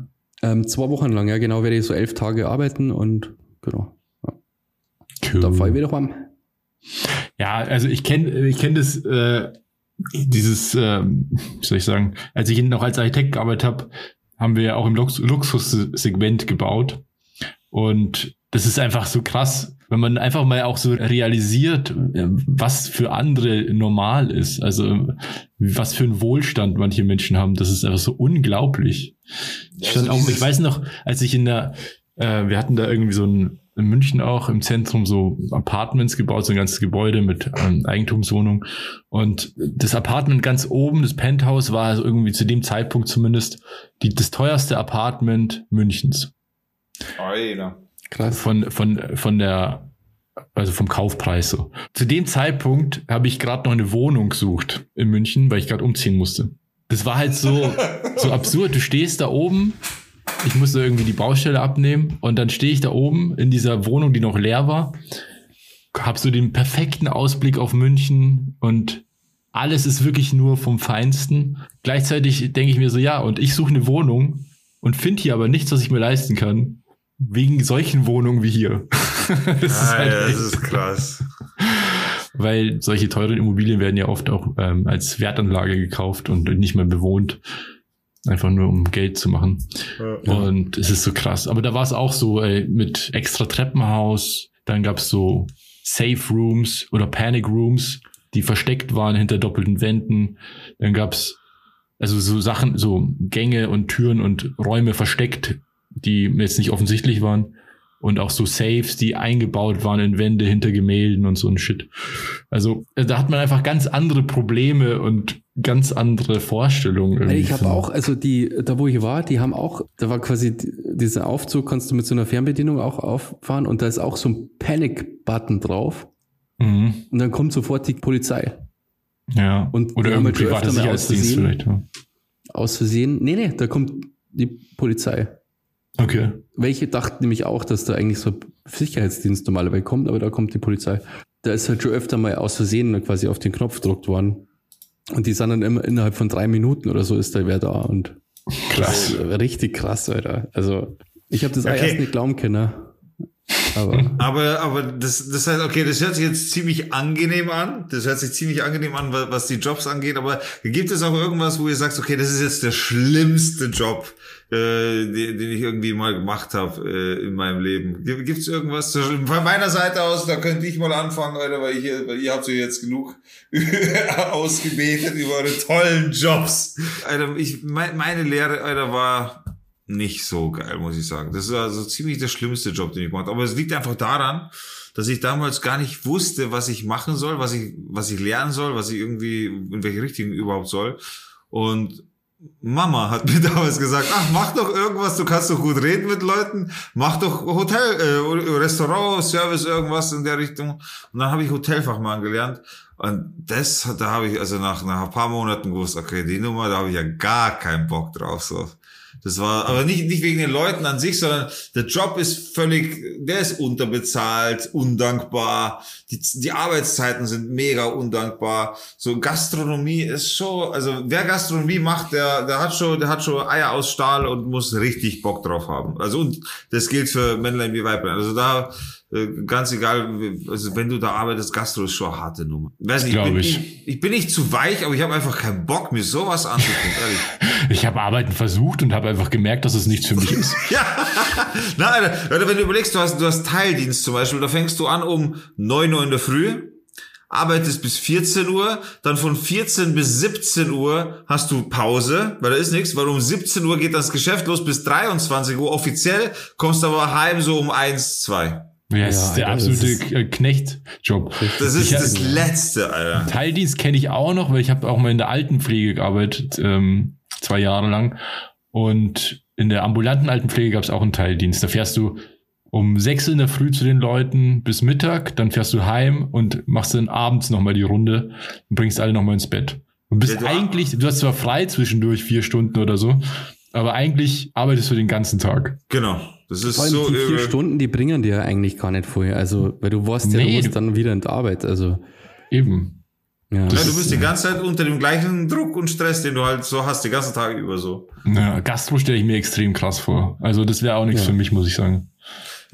Ähm, zwei Wochen lang, ja genau, werde ich so elf Tage arbeiten und genau. Cool. Da fahre ich wieder heim. Ja, also ich kenne ich kenn das, äh, dieses, ähm, wie soll ich sagen, als ich noch als Architekt gearbeitet habe, haben wir ja auch im Lux Luxussegment gebaut. Und das ist einfach so krass, wenn man einfach mal auch so realisiert, äh, was für andere normal ist. Also was für einen Wohlstand manche Menschen haben, das ist einfach so unglaublich. Ich, stand auch, ich weiß noch, als ich in der, äh, wir hatten da irgendwie so ein, in München auch im Zentrum so Apartments gebaut, so ein ganzes Gebäude mit ähm, Eigentumswohnung. Und das Apartment ganz oben, das Penthouse, war also irgendwie zu dem Zeitpunkt zumindest die, das teuerste Apartment Münchens. Alter. Krass. Von, von, von der, also vom Kaufpreis so. Zu dem Zeitpunkt habe ich gerade noch eine Wohnung gesucht in München, weil ich gerade umziehen musste. Das war halt so, so absurd. Du stehst da oben, ich musste irgendwie die Baustelle abnehmen und dann stehe ich da oben in dieser Wohnung, die noch leer war, hab so den perfekten Ausblick auf München und alles ist wirklich nur vom Feinsten. Gleichzeitig denke ich mir so, ja, und ich suche eine Wohnung und finde hier aber nichts, was ich mir leisten kann. Wegen solchen Wohnungen wie hier. das ist halt Alter, das ist krass. weil solche teuren Immobilien werden ja oft auch ähm, als Wertanlage gekauft und nicht mehr bewohnt. Einfach nur um Geld zu machen. Und es ist so krass. Aber da war es auch so ey, mit extra Treppenhaus. Dann gab's so Safe Rooms oder Panic Rooms, die versteckt waren hinter doppelten Wänden. Dann gab's also so Sachen, so Gänge und Türen und Räume versteckt, die jetzt nicht offensichtlich waren. Und auch so Safes, die eingebaut waren in Wände hinter Gemälden und so ein Shit. Also da hat man einfach ganz andere Probleme und ganz andere Vorstellungen. irgendwie Ich habe auch, also die, da wo ich war, die haben auch, da war quasi die- dieser Aufzug, kannst du mit so einer Fernbedienung auch auffahren und da ist auch so ein Panic-Button drauf Mhm. und dann kommt sofort die Polizei. Ja. Und Oder irgendein halt privater Sicherheitsdienst Versehen- vielleicht. Ja. Aus Versehen, nee, nee, da kommt die Polizei. Okay. Welche dachten nämlich auch, dass da eigentlich so ein Sicherheitsdienst normalerweise kommt, aber da kommt die Polizei. Da ist halt schon öfter mal aus Versehen quasi auf den Knopf gedruckt worden. Und die sind dann immer innerhalb von drei Minuten oder so ist da wer da und Krass. richtig krass, Alter. Also ich habe das Okay. erst nicht glauben können. Aber Aber, aber das, das heißt, okay, das hört sich jetzt ziemlich angenehm an. Das hört sich ziemlich angenehm an, wa- was die Jobs angeht. Aber gibt es auch irgendwas, wo ihr sagt, okay, das ist jetzt der schlimmste Job, äh, den, den ich irgendwie mal gemacht habe äh, in meinem Leben? Gibt es irgendwas? Von meiner Seite aus, da könnte ich mal anfangen, Alter, weil, ich, weil ihr habt so jetzt genug ausgebetet über eure tollen Jobs. Alter, ich, mein, meine Lehre, Alter, war nicht so geil, muss ich sagen. Das ist also ziemlich der schlimmste Job, den ich gemacht habe. Aber es liegt einfach daran, dass ich damals gar nicht wusste, was ich machen soll, was ich, was ich lernen soll, was ich irgendwie, in welche Richtung überhaupt soll. Und Mama hat mir damals gesagt, ach, mach doch irgendwas, du kannst doch gut reden mit Leuten, mach doch Hotel, äh, Restaurant, Service, irgendwas in der Richtung. Und dann habe ich Hotelfachmann gelernt. Und das, da habe ich also nach, nach ein paar Monaten gewusst, okay, die Nummer, da habe ich ja gar keinen Bock drauf. So. Das war, aber nicht, nicht wegen den Leuten an sich, sondern der Job ist völlig, der ist unterbezahlt, undankbar. Die, die Arbeitszeiten sind mega undankbar. So Gastronomie ist schon, also wer Gastronomie macht, der, der hat schon, der hat schon Eier aus Stahl und muss richtig Bock drauf haben. Also und das gilt für Männlein wie Weiblein. Also da, ganz egal, also wenn du da arbeitest, Gastro ist schon eine harte Nummer. Weiß nicht, ich, bin, ich. ich, ich bin nicht zu weich, aber ich habe einfach keinen Bock, mir sowas anzutun, ehrlich. Ich habe Arbeiten versucht und habe einfach gemerkt, dass es nichts für mich ist. ja, nein, Alter, wenn du überlegst, du hast, du hast Teildienst zum Beispiel, da fängst du an um neun Uhr in der Früh, arbeitest bis 14 Uhr, dann von 14 bis 17 Uhr hast du Pause, weil da ist nichts, weil um 17 Uhr geht das Geschäft los bis 23 Uhr offiziell, kommst aber heim so um 1, 2. Ja, das Ja, ist der Alter, absolute äh, Knechtjob. Das ist Ich- das Letzte, Alter. Teildienst kenne ich auch noch, weil ich habe auch mal in der Altenpflege gearbeitet, ähm, zwei Jahre lang. Und in der ambulanten Altenpflege gab es auch einen Teildienst. Da fährst du um sechs in der Früh zu den Leuten bis Mittag, dann fährst du heim und machst dann abends nochmal die Runde und bringst alle nochmal ins Bett. Und bist Ja, eigentlich, du hast zwar frei zwischendurch vier Stunden oder so, aber eigentlich arbeitest du den ganzen Tag. Genau. Das ist Vor allem so die vier. Stunden, die bringen dir ja eigentlich gar nicht vorher. Also, weil du ja, Nee, du musst dann wieder in die Arbeit. Also, Eben. ja. Ja, du bist die ganze Zeit unter dem gleichen Druck und Stress, den du halt so hast, die ganzen Tage über so. Ja, Gastro stelle ich mir extrem krass vor. Also das wäre auch nichts Ja. für mich, muss ich sagen.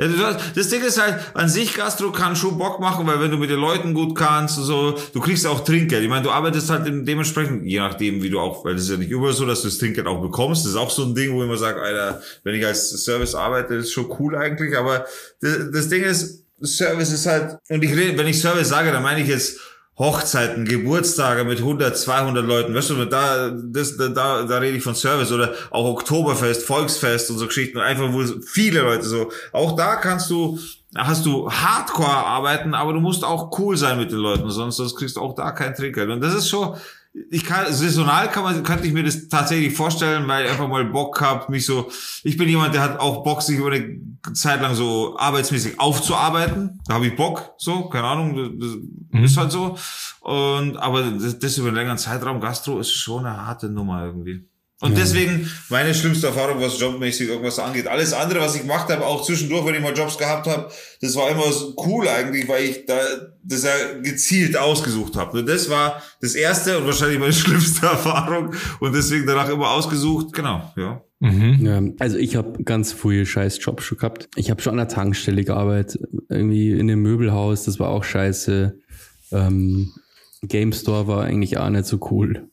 Ja, das Ding ist halt, an sich Gastro kann schon Bock machen, weil wenn du mit den Leuten gut kannst und so, du kriegst auch Trinkgeld. Ich meine, du arbeitest halt dementsprechend, je nachdem, wie du auch, weil das ist ja nicht überall so, dass du das Trinkgeld auch bekommst. Das ist auch so ein Ding, wo ich immer sage, Alter, wenn ich als Service arbeite, ist schon cool eigentlich, aber das, das Ding ist, Service ist halt, und ich rede, wenn ich Service sage, dann meine ich jetzt Hochzeiten, Geburtstage mit 100, 200 Leuten, weißt du, da, das, da, da, da rede ich von Service oder auch Oktoberfest, Volksfest und so Geschichten, einfach wo viele Leute so, auch da kannst du, hast du Hardcore arbeiten, aber du musst auch cool sein mit den Leuten, sonst, sonst kriegst du auch da kein Trinkgeld. Und das ist schon, ich kann, saisonal kann man, könnte ich mir das tatsächlich vorstellen, weil ich einfach mal Bock hab, mich so, ich bin jemand, der hat auch Bock, sich über eine Zeit lang so arbeitsmäßig aufzuarbeiten. Da habe ich Bock, so, keine Ahnung, das, das ist halt so. Und, aber das, das über einen längeren Zeitraum, Gastro ist schon eine harte Nummer irgendwie. Und deswegen meine schlimmste Erfahrung, was jobmäßig irgendwas angeht. Alles andere, was ich gemacht habe, auch zwischendurch, wenn ich mal Jobs gehabt habe, das war immer so cool eigentlich, weil ich da das ja gezielt ausgesucht habe. Nur das war das erste und wahrscheinlich meine schlimmste Erfahrung und deswegen danach immer ausgesucht. Genau, ja. Mhm. Ja, also ich habe ganz frühe scheiß Jobs schon gehabt. Ich habe schon an der Tankstelle gearbeitet, irgendwie in dem Möbelhaus, das war auch scheiße. Ähm, Game Store war eigentlich auch nicht so cool.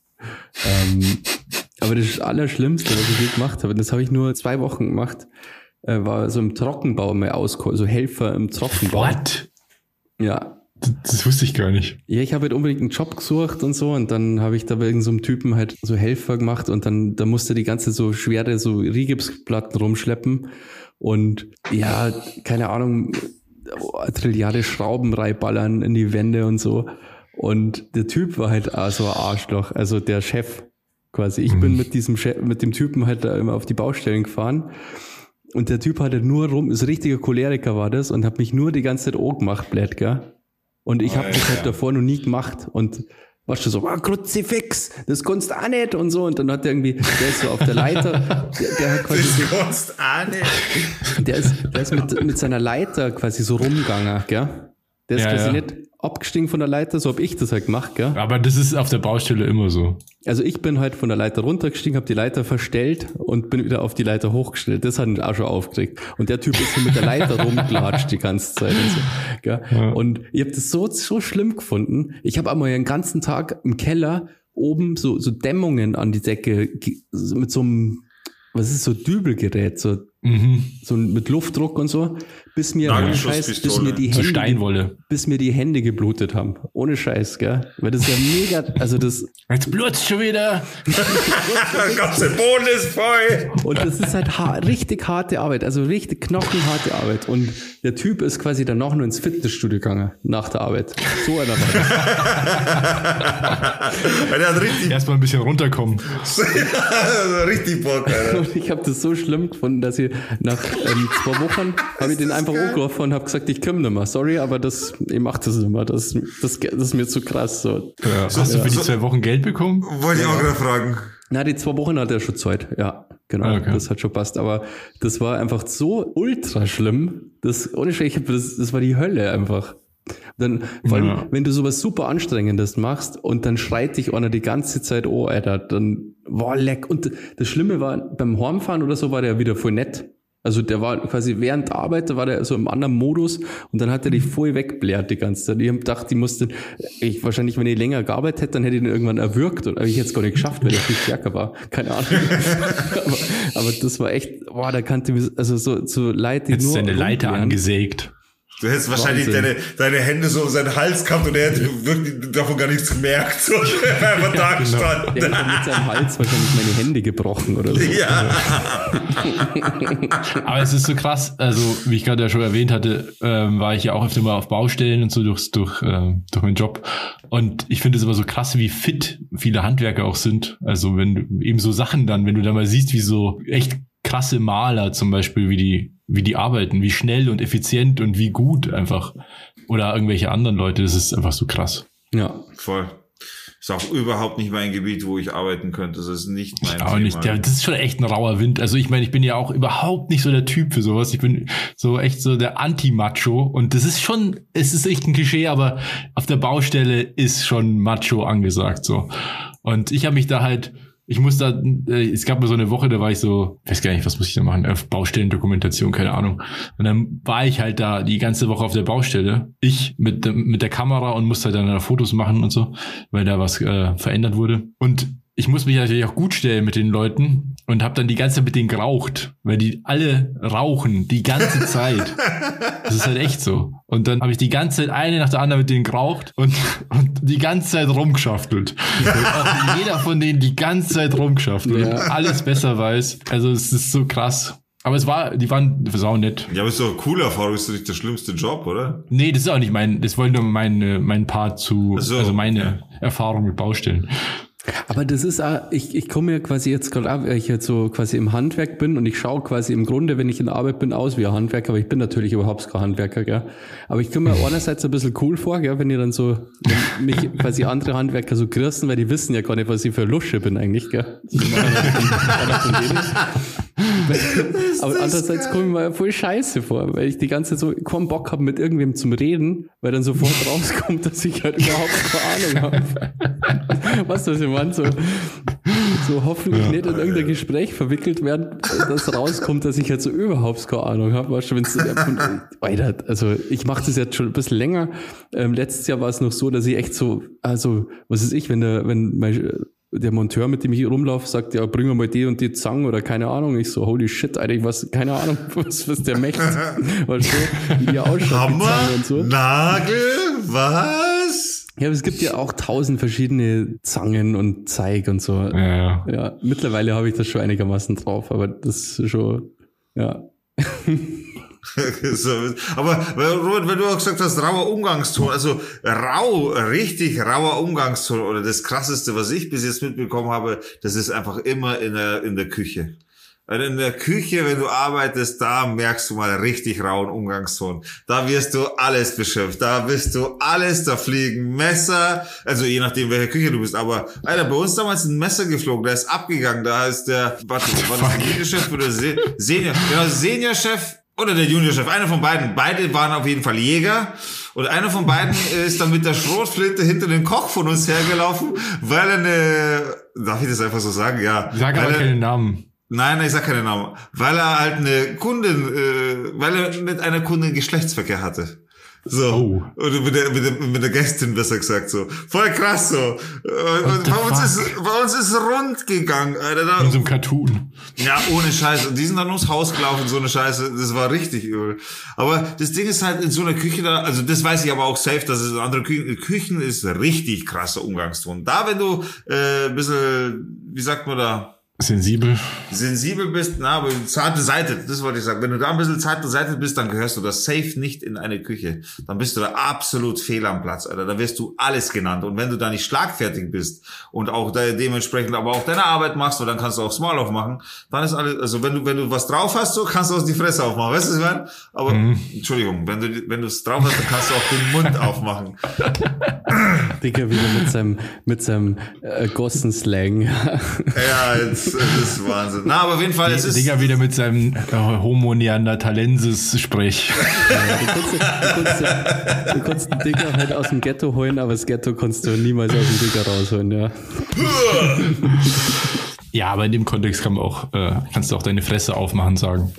Ähm, aber das Allerschlimmste, was ich je gemacht habe, das habe ich nur zwei Wochen gemacht, äh, war so im Trockenbau mal ausko, so Helfer im Trockenbau. What? Ja, Das, das wusste ich gar nicht. ja, ich habe halt unbedingt einen Job gesucht und so und dann habe ich da bei irgendeinem so einem Typen halt so Helfer gemacht und dann da musste die ganze so schwere so Rigipsplatten rumschleppen und ja, keine Ahnung, Trilliarde Schrauben reinballern in die Wände und so und der Typ war halt auch so ein Arschloch, also der Chef quasi. Ich bin mit diesem mit dem Typen halt da immer auf die Baustellen gefahren und der Typ hatte nur rum, ist richtiger Choleriker war das und hat mich nur die ganze Zeit angemacht, blöd, gell? Und ich habe das Alter. halt davor noch nie gemacht. Und warst du so, ah, Kruzifix, das kannst du auch nicht und so. Und dann hat der irgendwie, der ist so auf der Leiter, der, der hat quasi so, Das kannst auch nicht. der ist, der ist mit, mit seiner Leiter quasi so rumgegangen, gell? Der ist Ja, quasi ja. nicht abgestiegen von der Leiter, so hab ich das halt gemacht, gell? Aber das ist auf der Baustelle immer so. Also ich bin halt von der Leiter runtergestiegen, habe die Leiter verstellt und bin wieder auf die Leiter hochgestellt. Das hat mich auch schon aufgeregt. Und der Typ ist so mit der Leiter rumgelatscht die ganze Zeit. Und, so, gell? Ja. und ich habe das so, so schlimm gefunden. Ich habe einmal den ganzen Tag im Keller oben so, so Dämmungen an die Decke mit so einem, was ist so Dübelgerät, so, Mhm. So mit Luftdruck und so, bis mir, ohne Scheiß, bis mir die So Hände Steinwolle. bis mir die Hände geblutet haben. Ohne Scheiß, gell? Weil das ja mega, also das, Jetzt blutzt schon wieder. Der ganze Boden ist voll. Und das ist halt ha richtig harte Arbeit, also richtig knochenharte Arbeit. Und der Typ ist quasi danach nur ins Fitnessstudio gegangen, nach der Arbeit. So einer war Weil der hat richtig, Erstmal ein bisschen runterkommen. richtig Bock. Alter. Und ich habe das so schlimm gefunden, dass ich nach ähm, zwei Wochen habe ich den einfach angerufen und habe gesagt, ich komme nicht mehr. Sorry, aber das, ich mach das nicht mehr. Das, das, das ist mir zu krass. So. Ja. Hast du für die zwei Wochen Geld bekommen? Wollte ich auch gerade fragen. Na, die zwei Wochen hat er schon Zeit. Ja, genau. Ah, okay. Das hat schon passt. Aber das war einfach so ultra schlimm. Das, ohne hab das, das war die Hölle einfach. Dann, vor allem, Ja. wenn du sowas super Anstrengendes machst und dann schreit dich einer die ganze Zeit, oh, Alter, dann, boah, leck. Und das Schlimme war, beim Hornfahren oder so war der wieder voll nett. Also der war quasi während der Arbeit, da war der so im anderen Modus und dann hat er die voll wegblärt die ganze Zeit. Ich hab gedacht, die musste, ich wahrscheinlich, wenn ich länger gearbeitet hätte, dann hätte ich den irgendwann erwürgt oder ich hätte es gar nicht geschafft, weil der viel stärker war. Keine Ahnung. aber, aber das war echt, boah, da kannte mich, also so, so Leid, die Jetzt nur seine Leiter angesägt. Du hättest wahrscheinlich Wahnsinn. deine, deine Hände so um seinen Hals gehabt und er hätte wirklich davon gar nichts gemerkt. So, einfach da Der gestanden. hätte dann mit seinem Hals wahrscheinlich meine Hände gebrochen oder so. Ja. Aber es ist so krass, also wie ich gerade ja schon erwähnt hatte, ähm, war ich ja auch öfter mal auf Baustellen und so durch, durch, ähm, durch meinen Job. Und ich finde es immer so krass, wie fit viele Handwerker auch sind. Also wenn du eben so Sachen dann, wenn du da mal siehst, wie so echt krasse Maler zum Beispiel, wie die, wie die arbeiten, wie schnell und effizient und wie gut einfach. Oder irgendwelche anderen Leute, das ist einfach so krass. Ja. Voll. Ist auch überhaupt nicht mein Gebiet, wo ich arbeiten könnte. Das ist nicht mein Aber nicht, der, das ist schon echt ein rauer Wind. Also ich meine, ich bin ja auch überhaupt nicht so der Typ für sowas. Ich bin so echt so der Anti-Macho. Und das ist schon, es ist echt ein Klischee, aber auf der Baustelle ist schon Macho angesagt so. Und ich habe mich da halt, ich muss da, äh, es gab mal so eine Woche, da war ich so, weiß gar nicht, was muss ich da machen, auf Baustellendokumentation, keine Ahnung. Und dann war ich halt da die ganze Woche auf der Baustelle, ich mit, mit der Kamera und musste halt dann da Fotos machen und so, weil da was äh, verändert wurde. Und ich muss mich natürlich auch gut stellen mit den Leuten und habe dann die ganze Zeit mit denen geraucht, weil die alle rauchen die ganze Zeit. Das ist halt echt so. Und dann habe ich die ganze Zeit eine nach der anderen mit denen geraucht und, und die ganze Zeit rumgeschaftelt. Und jeder von denen die ganze Zeit rumgeschaftelt Ja. und alles besser weiß. Also es ist so krass. Aber es war, die waren sau nett. Ja, aber ist doch eine coole Erfahrung, ist doch nicht der schlimmste Job, oder? Nee, das ist auch nicht mein, das wollte nur mein, mein Part zu, so, also meine Erfahrung mit Baustellen. Aber das ist, ich, ich komme mir quasi jetzt gerade ab, weil ich jetzt so quasi im Handwerk bin und ich schaue quasi im Grunde, wenn ich in Arbeit bin, aus wie ein Handwerker, aber ich bin natürlich überhaupt kein Handwerker, gell. Aber ich komme mir einerseits ein bisschen cool vor, gell, wenn ihr dann so, mich quasi andere Handwerker so grüßen, weil die wissen ja gar nicht, was ich für Lusche bin eigentlich, gell. Aber andererseits komme ich mir voll scheiße vor, weil ich die ganze Zeit so kaum Bock habe, mit irgendwem zum Reden, weil dann sofort rauskommt, dass ich halt überhaupt keine Ahnung habe. Weißt du, was ich meine? So, so hoffentlich nicht in irgendein Gespräch verwickelt werden, dass rauskommt, dass ich halt so überhaupt keine Ahnung habe. Weißt du, wenn's, Alter, also ich mache das jetzt schon ein bisschen länger. Ähm, letztes Jahr war es noch so, dass ich echt so, also, was ist ich, wenn der, wenn mein, der Monteur, mit dem ich hier rumlaufe, sagt, ja, bring mir mal die und die Zangen oder keine Ahnung. Ich so, holy shit, Alter, ich weiß, keine Ahnung, was, was der möchte. Weißt du, wie die ausschaut, die Hammer, Zange und so. Nagel, was? Ja, aber es gibt ja auch tausend verschiedene Zangen und Zeig und so. Ja, ja. Ja, mittlerweile habe ich das schon einigermaßen drauf, aber das ist schon, ja. aber weil, Robert, wenn du auch gesagt hast, rauer Umgangston, also rau, richtig rauer Umgangston oder das krasseste, was ich bis jetzt mitbekommen habe, das ist einfach immer in der, in der Küche. Also in der Küche, wenn du arbeitest, da merkst du mal richtig rauen Umgangston. Da wirst du alles beschimpft. Da bist du alles, da fliegen Messer, also je nachdem, welche Küche du bist. Aber, Alter, bei uns damals ein Messer geflogen, der ist abgegangen. Da ist der, warte, war das der Juniorchef oder Se Senior? Genau, Seniorchef oder der Juniorchef. Einer von beiden. Beide waren auf jeden Fall Jäger. Und einer von beiden ist dann mit der Schrotflinte hinter den Koch von uns hergelaufen, weil er eine, darf ich das einfach so sagen? Ja. Sag aber er, keinen Namen. Nein, ich sag keinen Namen. Weil er halt eine Kundin, äh, weil er mit einer Kundin Geschlechtsverkehr hatte. So. Oh. Oder mit der, mit, der, mit der Gästin besser gesagt so. Voll krass so. Und, bei uns ist, bei uns ist rund gegangen, Alter. Da, In so einem Cartoon. ja, ohne Scheiß. Und die sind dann ums Haus gelaufen, so eine Scheiße. Das war richtig übel. Aber das Ding ist halt in so einer Küche da, also das weiß ich aber auch safe, dass es in anderen Küchen, Küchen ist richtig krasser Umgangston. Da, wenn du äh, ein bisschen, wie sagt man da, Sensibel. sensibel bist, na, aber zarte Seite, das wollte ich sagen. Wenn du da ein bisschen zarte Seite bist, dann gehörst du das safe nicht in eine Küche. Dann bist du da absolut fehl am Platz, Alter. Da wirst du alles genannt. Und wenn du da nicht schlagfertig bist und auch da dementsprechend aber auch deine Arbeit machst, und dann kannst du auch Small aufmachen, dann ist alles, also wenn du, wenn du was drauf hast, so kannst du auch die Fresse aufmachen. Weißt du, was ich meine? Aber, Entschuldigung, wenn du, wenn du es drauf hast, dann kannst du auch den Mund aufmachen. Digga wieder mit seinem, mit seinem äh, Gossen-Slang. Ja, jetzt, das ist Wahnsinn. Na, aber auf jeden Fall, es ist, Digga wieder mit seinem äh, Homo Neanderthalensis-Sprech. Ja, du, konntest, den Digger halt aus dem Ghetto holen, aber das Ghetto konntest du niemals aus dem Digger rausholen, ja. Ja, aber in dem Kontext kann man auch, äh, kannst du auch deine Fresse aufmachen sagen.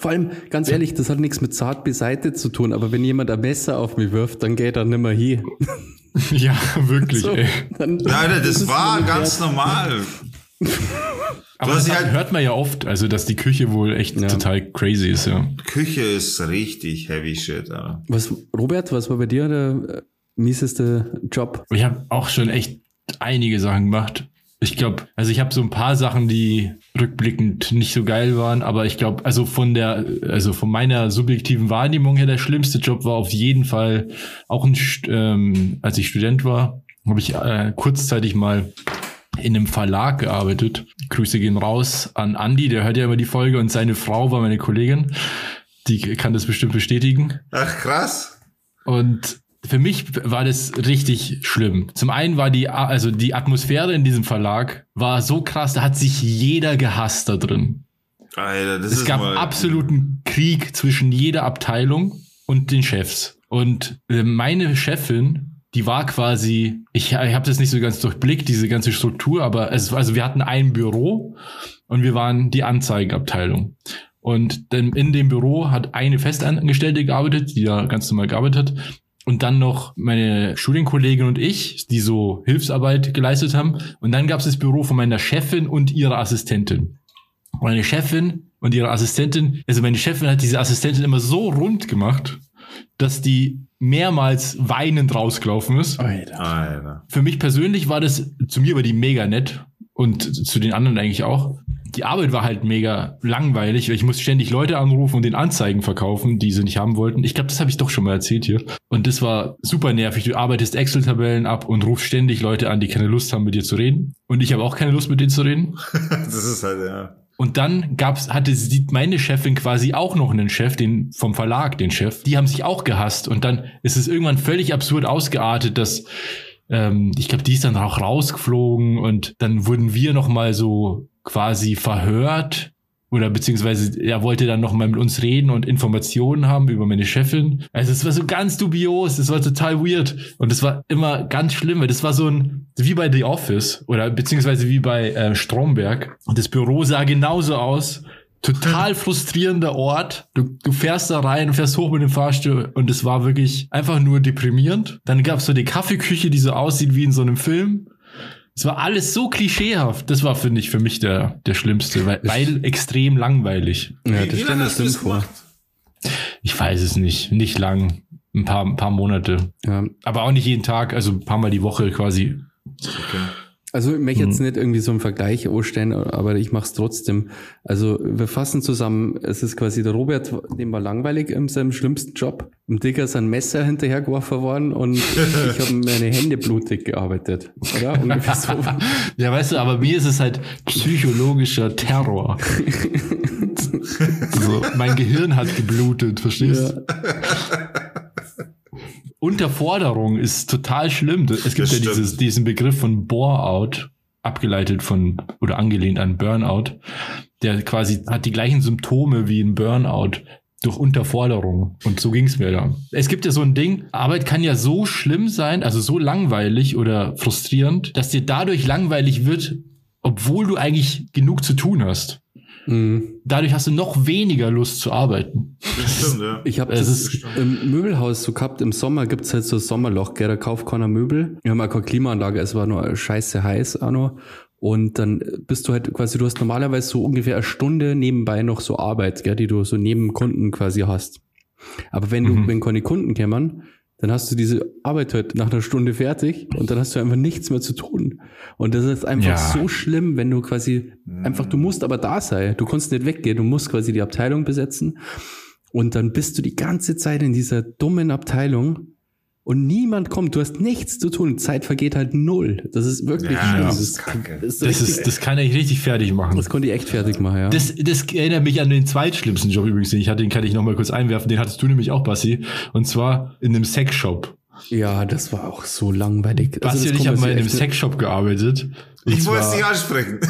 Vor allem, ganz ehrlich, das hat nichts mit zart beseitet zu tun, aber wenn jemand ein Messer auf mich wirft, dann geht er nimmer hier. Ja, wirklich, So, ey. dann, Nein, nein, das ist war ganz wert. normal. Aber hast das halt- hört man ja oft, also dass die Küche wohl echt Ja. total crazy ist, ja. Küche ist richtig heavy shit, Alter. Was, Robert, was war bei dir der äh, mieseste Job? Ich habe auch schon echt einige Sachen gemacht. Ich glaube, also ich habe so ein paar Sachen, die rückblickend nicht so geil waren, aber ich glaube, also von der, also von meiner subjektiven Wahrnehmung her, der schlimmste Job war auf jeden Fall auch ein, ähm, als ich Student war, habe ich äh, kurzzeitig mal in einem Verlag gearbeitet. Grüße gehen raus an Andy, der hört ja immer die Folge und seine Frau war meine Kollegin. Die kann das bestimmt bestätigen. Ach, krass. Und für mich war das richtig schlimm. Zum einen war die, also die Atmosphäre in diesem Verlag war so krass, da hat sich jeder gehasst da drin. Alter, das Es ist gab mal. absoluten Krieg zwischen jeder Abteilung und den Chefs. Und äh, meine Chefin, die war quasi, ich, ich habe das nicht so ganz durchblickt, diese ganze Struktur, aber es, also wir hatten ein Büro und wir waren die Anzeigenabteilung. Und dann in dem Büro hat eine Festangestellte gearbeitet, die da ganz normal gearbeitet hat. Und dann noch meine Studienkollegin und ich, die so Hilfsarbeit geleistet haben. Und dann gab es das Büro von meiner Chefin und ihrer Assistentin. Meine Chefin und ihre Assistentin, also meine Chefin hat diese Assistentin immer so rund gemacht, dass die mehrmals weinend rausgelaufen ist. Alter. Alter. Für mich persönlich war das, zu mir war die mega nett und zu den anderen eigentlich auch. Die Arbeit war halt mega langweilig. weil Ich musste ständig Leute anrufen und den Anzeigen verkaufen, die sie nicht haben wollten. Ich glaube, das habe ich doch schon mal erzählt hier. Und das war super nervig. Du arbeitest Excel-Tabellen ab und rufst ständig Leute an, die keine Lust haben, mit dir zu reden. Und ich habe auch keine Lust, mit denen zu reden. Das ist halt, ja. Und dann gab's, hatte sie, meine Chefin quasi auch noch einen Chef, den vom Verlag, den Chef. Die haben sich auch gehasst. Und dann ist es irgendwann völlig absurd ausgeartet, dass ähm, ich glaube, die ist dann auch rausgeflogen und dann wurden wir noch mal so quasi verhört oder beziehungsweise er wollte dann noch mal mit uns reden und Informationen haben über meine Chefin. Also es war so ganz dubios, es war total weird und es war immer ganz schlimm, weil das war so ein wie bei The Office oder beziehungsweise wie bei äh, Stromberg und das Büro sah genauso aus. Total frustrierender Ort. Du, du fährst da rein, fährst hoch mit dem Fahrstuhl und es war wirklich einfach nur deprimierend. Dann gab es so die Kaffeeküche, die so aussieht wie in so einem Film. Es war alles so klischeehaft. Das war, finde ich, für mich der, der Schlimmste, weil, weil extrem langweilig. Ja, das stelle schlimm das vor. Ich weiß es nicht. Nicht lang. Ein paar, ein paar Monate. Ja. Aber auch nicht jeden Tag, also ein paar Mal die Woche quasi. Okay. Also ich möchte jetzt Mhm. nicht irgendwie so einen Vergleich anstellen, aber ich mache es trotzdem. Also wir fassen zusammen, es ist quasi der Robert, dem war langweilig in seinem schlimmsten Job. Im Dicker ist ein Messer hinterhergeworfen worden und ich habe meine Hände blutig gearbeitet. Oder? Ungefähr so. Ja, weißt du, aber mir ist es halt psychologischer Terror. so, mein Gehirn hat geblutet, verstehst du? Unterforderung ist total schlimm. Es gibt Das ja dieses, diesen Begriff von Bore-out, abgeleitet von oder angelehnt an Burnout, der quasi hat die gleichen Symptome wie ein Burnout durch Unterforderung. Und so ging es mir da. Es gibt ja so ein Ding, Arbeit kann ja so schlimm sein, also so langweilig oder frustrierend, dass dir dadurch langweilig wird, obwohl du eigentlich genug zu tun hast. Mhm. Dadurch hast du noch weniger Lust zu arbeiten. Das stimmt, ja. Ich habe Es das ist- im Möbelhaus so gehabt, im Sommer gibt's halt so ein Sommerloch, gell, da kauft keiner Möbel. Wir haben auch keine Klimaanlage, es war nur scheiße heiß auch noch. Und dann bist du halt quasi, du hast normalerweise so ungefähr eine Stunde nebenbei noch so Arbeit, gell, die du so neben Kunden quasi hast. Aber wenn du, Mhm. wenn keine Kunden kämmern, dann hast du diese Arbeit halt nach einer Stunde fertig und dann hast du einfach nichts mehr zu tun. Und das ist einfach Ja. so schlimm, wenn du quasi einfach, du musst aber da sein. Du kannst nicht weggehen, du musst quasi die Abteilung besetzen. Und dann bist du die ganze Zeit in dieser dummen Abteilung und niemand kommt. Du hast nichts zu tun. Zeit vergeht halt null. Das ist wirklich Ja, schlimm. das Das, ist kacke. das, ist Das, richtig, ist, das kann ich richtig fertig machen. das konnte ich echt fertig machen, ja. Das, das erinnert mich an den zweitschlimmsten Job übrigens, den ich hatte, den kann ich noch mal kurz einwerfen. Den hattest du nämlich auch, Bassi. Und zwar in einem Sexshop. ja, das war auch so langweilig. Also Basti das und ich haben mal in einem Sexshop gearbeitet. Und Ich wollte es nicht ansprechen.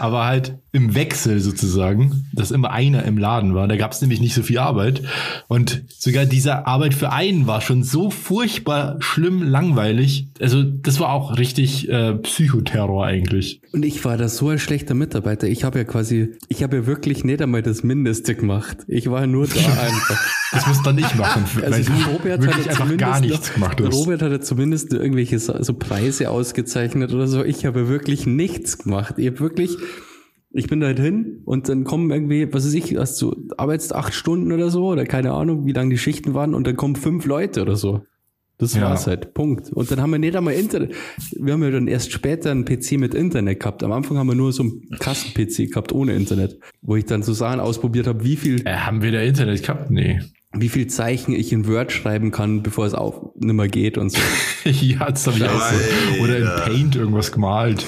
aber halt im Wechsel sozusagen, dass immer einer im Laden war. Da gab es nämlich nicht so viel Arbeit. Und sogar diese Arbeit für einen war schon so furchtbar schlimm langweilig. Also das war auch richtig äh, Psychoterror eigentlich. Und ich war da so ein schlechter Mitarbeiter. Ich habe ja quasi, ich habe ja wirklich nicht einmal das Mindeste gemacht. Ich war nur da einfach. Das muss man nicht machen, weil Also du Robert hat ja einfach zumindest gar nichts noch, gemacht. Robert hat ja zumindest irgendwelche so so Preise ausgezeichnet oder so. Ich habe wirklich nichts gemacht. Ich habe wirklich, ich bin da halt hin und dann kommen irgendwie, was weiß ich, hast du arbeitest acht Stunden oder so oder keine Ahnung, wie lange die Schichten waren und dann kommen fünf Leute oder so. Das Ja. war's halt. Punkt. Und dann haben wir nicht einmal Internet. Wir haben ja dann erst später einen PC mit Internet gehabt. Am Anfang haben wir nur so einen Kasten-PC gehabt ohne Internet, wo ich dann so Sachen ausprobiert habe, wie viel Äh, haben wir da Internet gehabt? Nee. Wie viel Zeichen ich in Word schreiben kann, bevor es auch nimmer geht und so. ja, das habe ich auch so. Oder in. Paint irgendwas gemalt.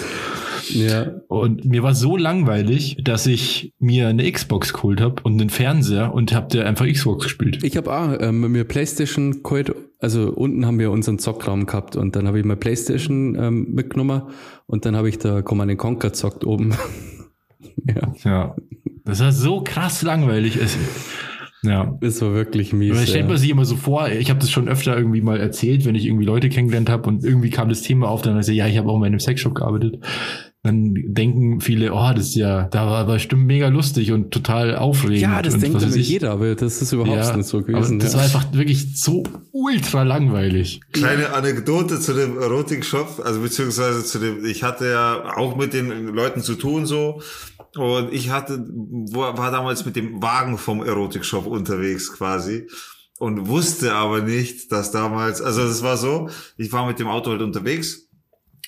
ja. Und mir war so langweilig, dass ich mir eine Xbox geholt habe und einen Fernseher und hab der einfach Xbox gespielt. Ich habe auch ähm, mit mir Playstation geholt, also unten haben wir unseren Zockraum gehabt und dann habe ich mal Playstation ähm, mitgenommen und dann habe ich da Command Conquer zockt oben. ja, Ja. Das war so krass langweilig. Ja. das war wirklich mies. Aber stellt man sich immer so vor, ich habe das schon öfter irgendwie mal erzählt, wenn ich irgendwie Leute kennengelernt habe und irgendwie kam das Thema auf, dann habe ich gesagt, ja, ich habe auch mal in einem Sexshop gearbeitet. Dann denken viele, oh, das ist ja, da war bestimmt mega lustig und total aufregend. ja, das und denkt immer jeder, aber das ist überhaupt Ja, nicht so aber gewesen. das ja. war einfach wirklich so ultra langweilig. Kleine Anekdote zu dem Erotikshop, also beziehungsweise zu dem, ich hatte ja auch mit den Leuten zu tun so und ich hatte, war damals mit dem Wagen vom Erotikshop unterwegs quasi und wusste aber nicht, dass damals, also es war so, ich war mit dem Auto halt unterwegs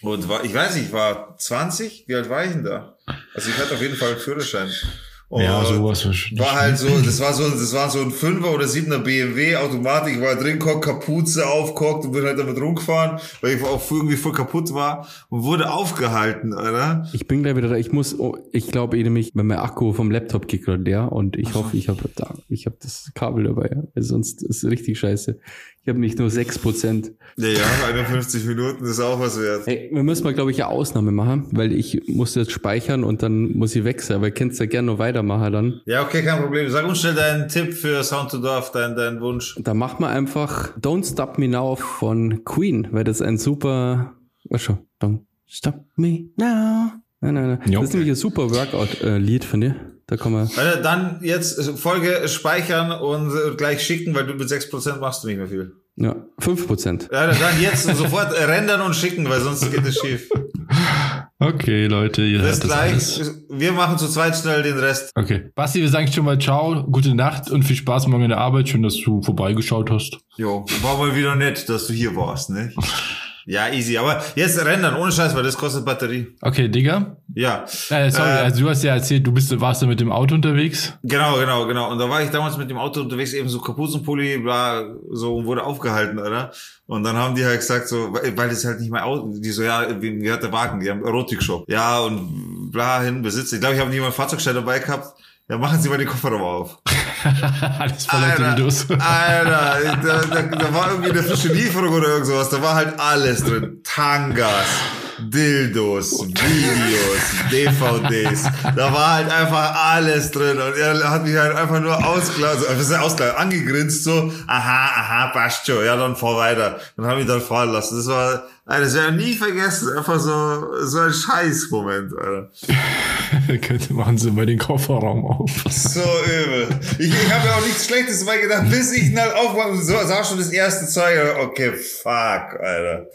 und war, ich weiß nicht, ich war 20, wie alt war ich denn da? Also ich hatte auf jeden Fall einen Führerschein. Und ja, sowas war halt so, das war so, das war so ein Fünfer oder Siebener BMW Automatik, war drin, guckt, Kapuze aufguckt und bin halt damit rumgefahren, weil ich auch irgendwie voll kaputt war und wurde aufgehalten, oder? Ich bin gleich wieder da. Ich muss, oh, ich glaube eh nämlich, wenn mein Akku vom Laptop geht gerade leer und ich hoffe, ich habe da, ich habe das Kabel dabei, ja. weil sonst ist es richtig scheiße. Ich habe nicht nur 6%. Ja, ja, 51 Minuten ist auch was wert. Hey, wir müssen mal, glaube ich, eine Ausnahme machen, weil ich muss jetzt speichern und dann muss ich weg sein, aber ihr könnt ja gerne noch weitermachen dann. Ja, okay, kein Problem. Sag uns schnell deinen Tipp für Sound to Dorf, dein, dein Wunsch. Da machen wir einfach Don't Stop Me Now von Queen, weil das ein super, was schon, Don't Stop Me Now. Nein, nein, nein. Jo. Das ist nämlich ein super Workout-Lied, finde ich. Da kann man, Alter, dann jetzt Folge speichern und äh, gleich schicken, weil du mit 6% machst du nicht mehr viel. ja, 5%. Ja, dann jetzt sofort rendern und schicken, weil sonst geht es schief. Okay, Leute, ihr Bis gleich. alles. Wir machen zu zweit schnell den Rest. Okay. Basti, wir sagen schon mal ciao, gute Nacht und viel Spaß morgen in der Arbeit. Schön, dass du vorbeigeschaut hast. Jo, war mal wieder nett, dass du hier warst, ne? Ja, easy. Aber jetzt rendern, ohne Scheiß, weil das kostet Batterie. Okay, Digga. Ja. Äh, sorry, Äh, also du hast ja erzählt, du bist, warst da mit dem Auto unterwegs. Genau, genau, genau. Und da war ich damals mit dem Auto unterwegs, eben so Kapuzenpulli, bla, so, und wurde aufgehalten, oder? Und dann haben die halt gesagt, so, weil das halt nicht mein Auto, die so, ja, wie, hat der Wagen? Die haben Erotikshop. Ja, und bla, hin, besitzt. Ich glaube, ich habe nicht mal einen Fahrzeugschein dabei gehabt. Ja, machen Sie mal den Kofferraum auf. Alles voller Dildos. Alter, da, da, da war irgendwie eine frische Lieferung oder irgend sowas. Da war halt alles drin. Tangas, Dildos, Videos, DVDs. Da war halt einfach alles drin. Und er hat mich halt einfach nur ausgelassen, also, ausgelassen, angegrinst so. Aha, aha, passt schon. Ja, dann fahr weiter. Dann haben wir dann fahren lassen. Das war, Alter, das werde ich nie vergessen. Einfach so, so ein Scheißmoment, Alter. Könnte machen sie mal den Kofferraum auf. So übel. Ich, ich habe ja auch nichts Schlechtes dabei gedacht, bis ich ihn halt aufmache und so, sah schon das erste Zeug. Okay, fuck, Alter.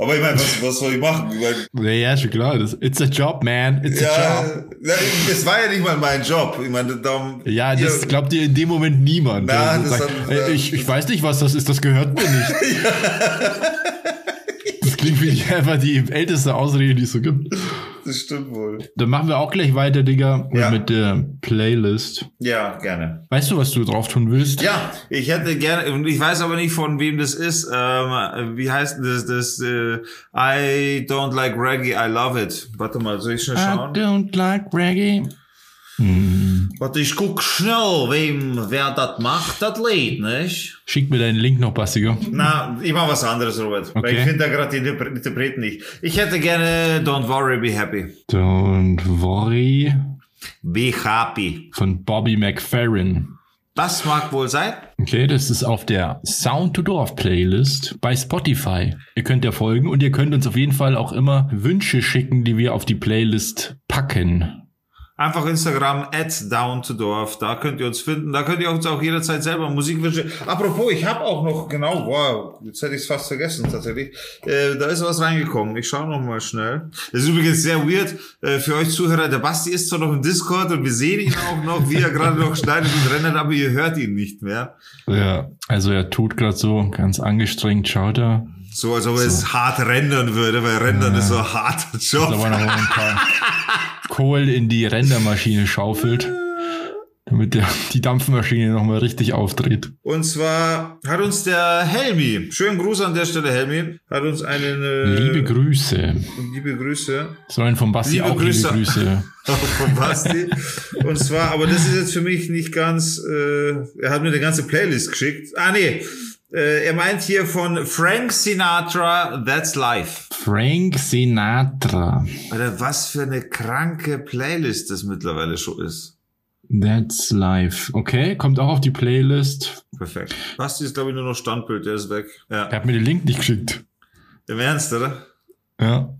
Aber ich meine, was, was soll ich machen? Ich mein, Ja, ja, schon klar. Das, it's a job, man. It's a ja, job. ja, das war ja nicht mal mein Job. Ich meine, darum, Ja, das ihr- glaubt dir in dem Moment niemand. Na, der so das sagt, hat- ey, ich, ich weiß nicht, was das ist, das gehört mir nicht. Das klingt wie einfach die älteste Ausrede, die es so gibt. das stimmt wohl. Dann machen wir auch gleich weiter, Digga, Ja. mit der Playlist. Ja, gerne. Weißt du, was du drauf tun willst? Ja, ich hätte gerne, ich weiß aber nicht, von wem das ist. Ähm, wie heißt denn das? Das äh, I don't like Reggae, I love it. Warte mal, soll ich I schauen? don't like reggae. Hm. Warte, ich guck schnell, wem, wer das macht, das Lied, nicht? Schick mir deinen Link noch, Bastiger. Na, ich mach was anderes, Robert. Weil Okay. ich finde da gerade die Interpre- Interpreten nicht. Ich hätte gerne Don't Worry, Be Happy. Don't worry Be Happy. von Bobby McFerrin. Das mag wohl sein. Okay, das ist auf der Sound to Dorf Playlist bei Spotify. Ihr könnt ja folgen und ihr könnt uns auf jeden Fall auch immer Wünsche schicken, die wir auf die Playlist packen. Einfach Instagram at down to Dorf. Da könnt ihr uns finden. Da könnt ihr uns auch jederzeit selber Musikwünsche. Apropos, ich habe auch noch genau, wow, jetzt hätte ich es fast vergessen tatsächlich. Äh, da ist was reingekommen. Ich schaue noch mal schnell. Das ist übrigens sehr weird äh, für euch Zuhörer. Der Basti ist zwar noch im Discord und wir sehen ihn auch noch, wie er gerade noch schneidet und rennt, aber ihr hört ihn nicht mehr. Ja, also er tut gerade so ganz angestrengt, schaut er. So, als ob er es hart rendern würde, weil rendern ist so ein harter Job. aber noch ein paar Kohl in die Rendermaschine schaufelt, damit der, die Dampfmaschine nochmal richtig aufdreht. Und zwar hat uns der Helmi, schönen Gruß an der Stelle, Helmi, hat uns einen äh, Liebe Grüße. liebe Grüße Sollen vom Basti Liebe auch Grüße. liebe Grüße. von Basti. Und zwar, aber das ist jetzt für mich nicht ganz, äh, er hat mir eine ganze Playlist geschickt. Ah nee, er meint hier von Frank Sinatra, That's Life. Frank Sinatra. Alter, was für eine kranke Playlist das mittlerweile schon ist. That's life. Okay, kommt auch auf die Playlist. Perfekt. Basti ist, glaube ich, nur noch Standbild, der ist weg. Ja. Er hat mir den Link nicht geschickt. Im Ernst, oder? Ja.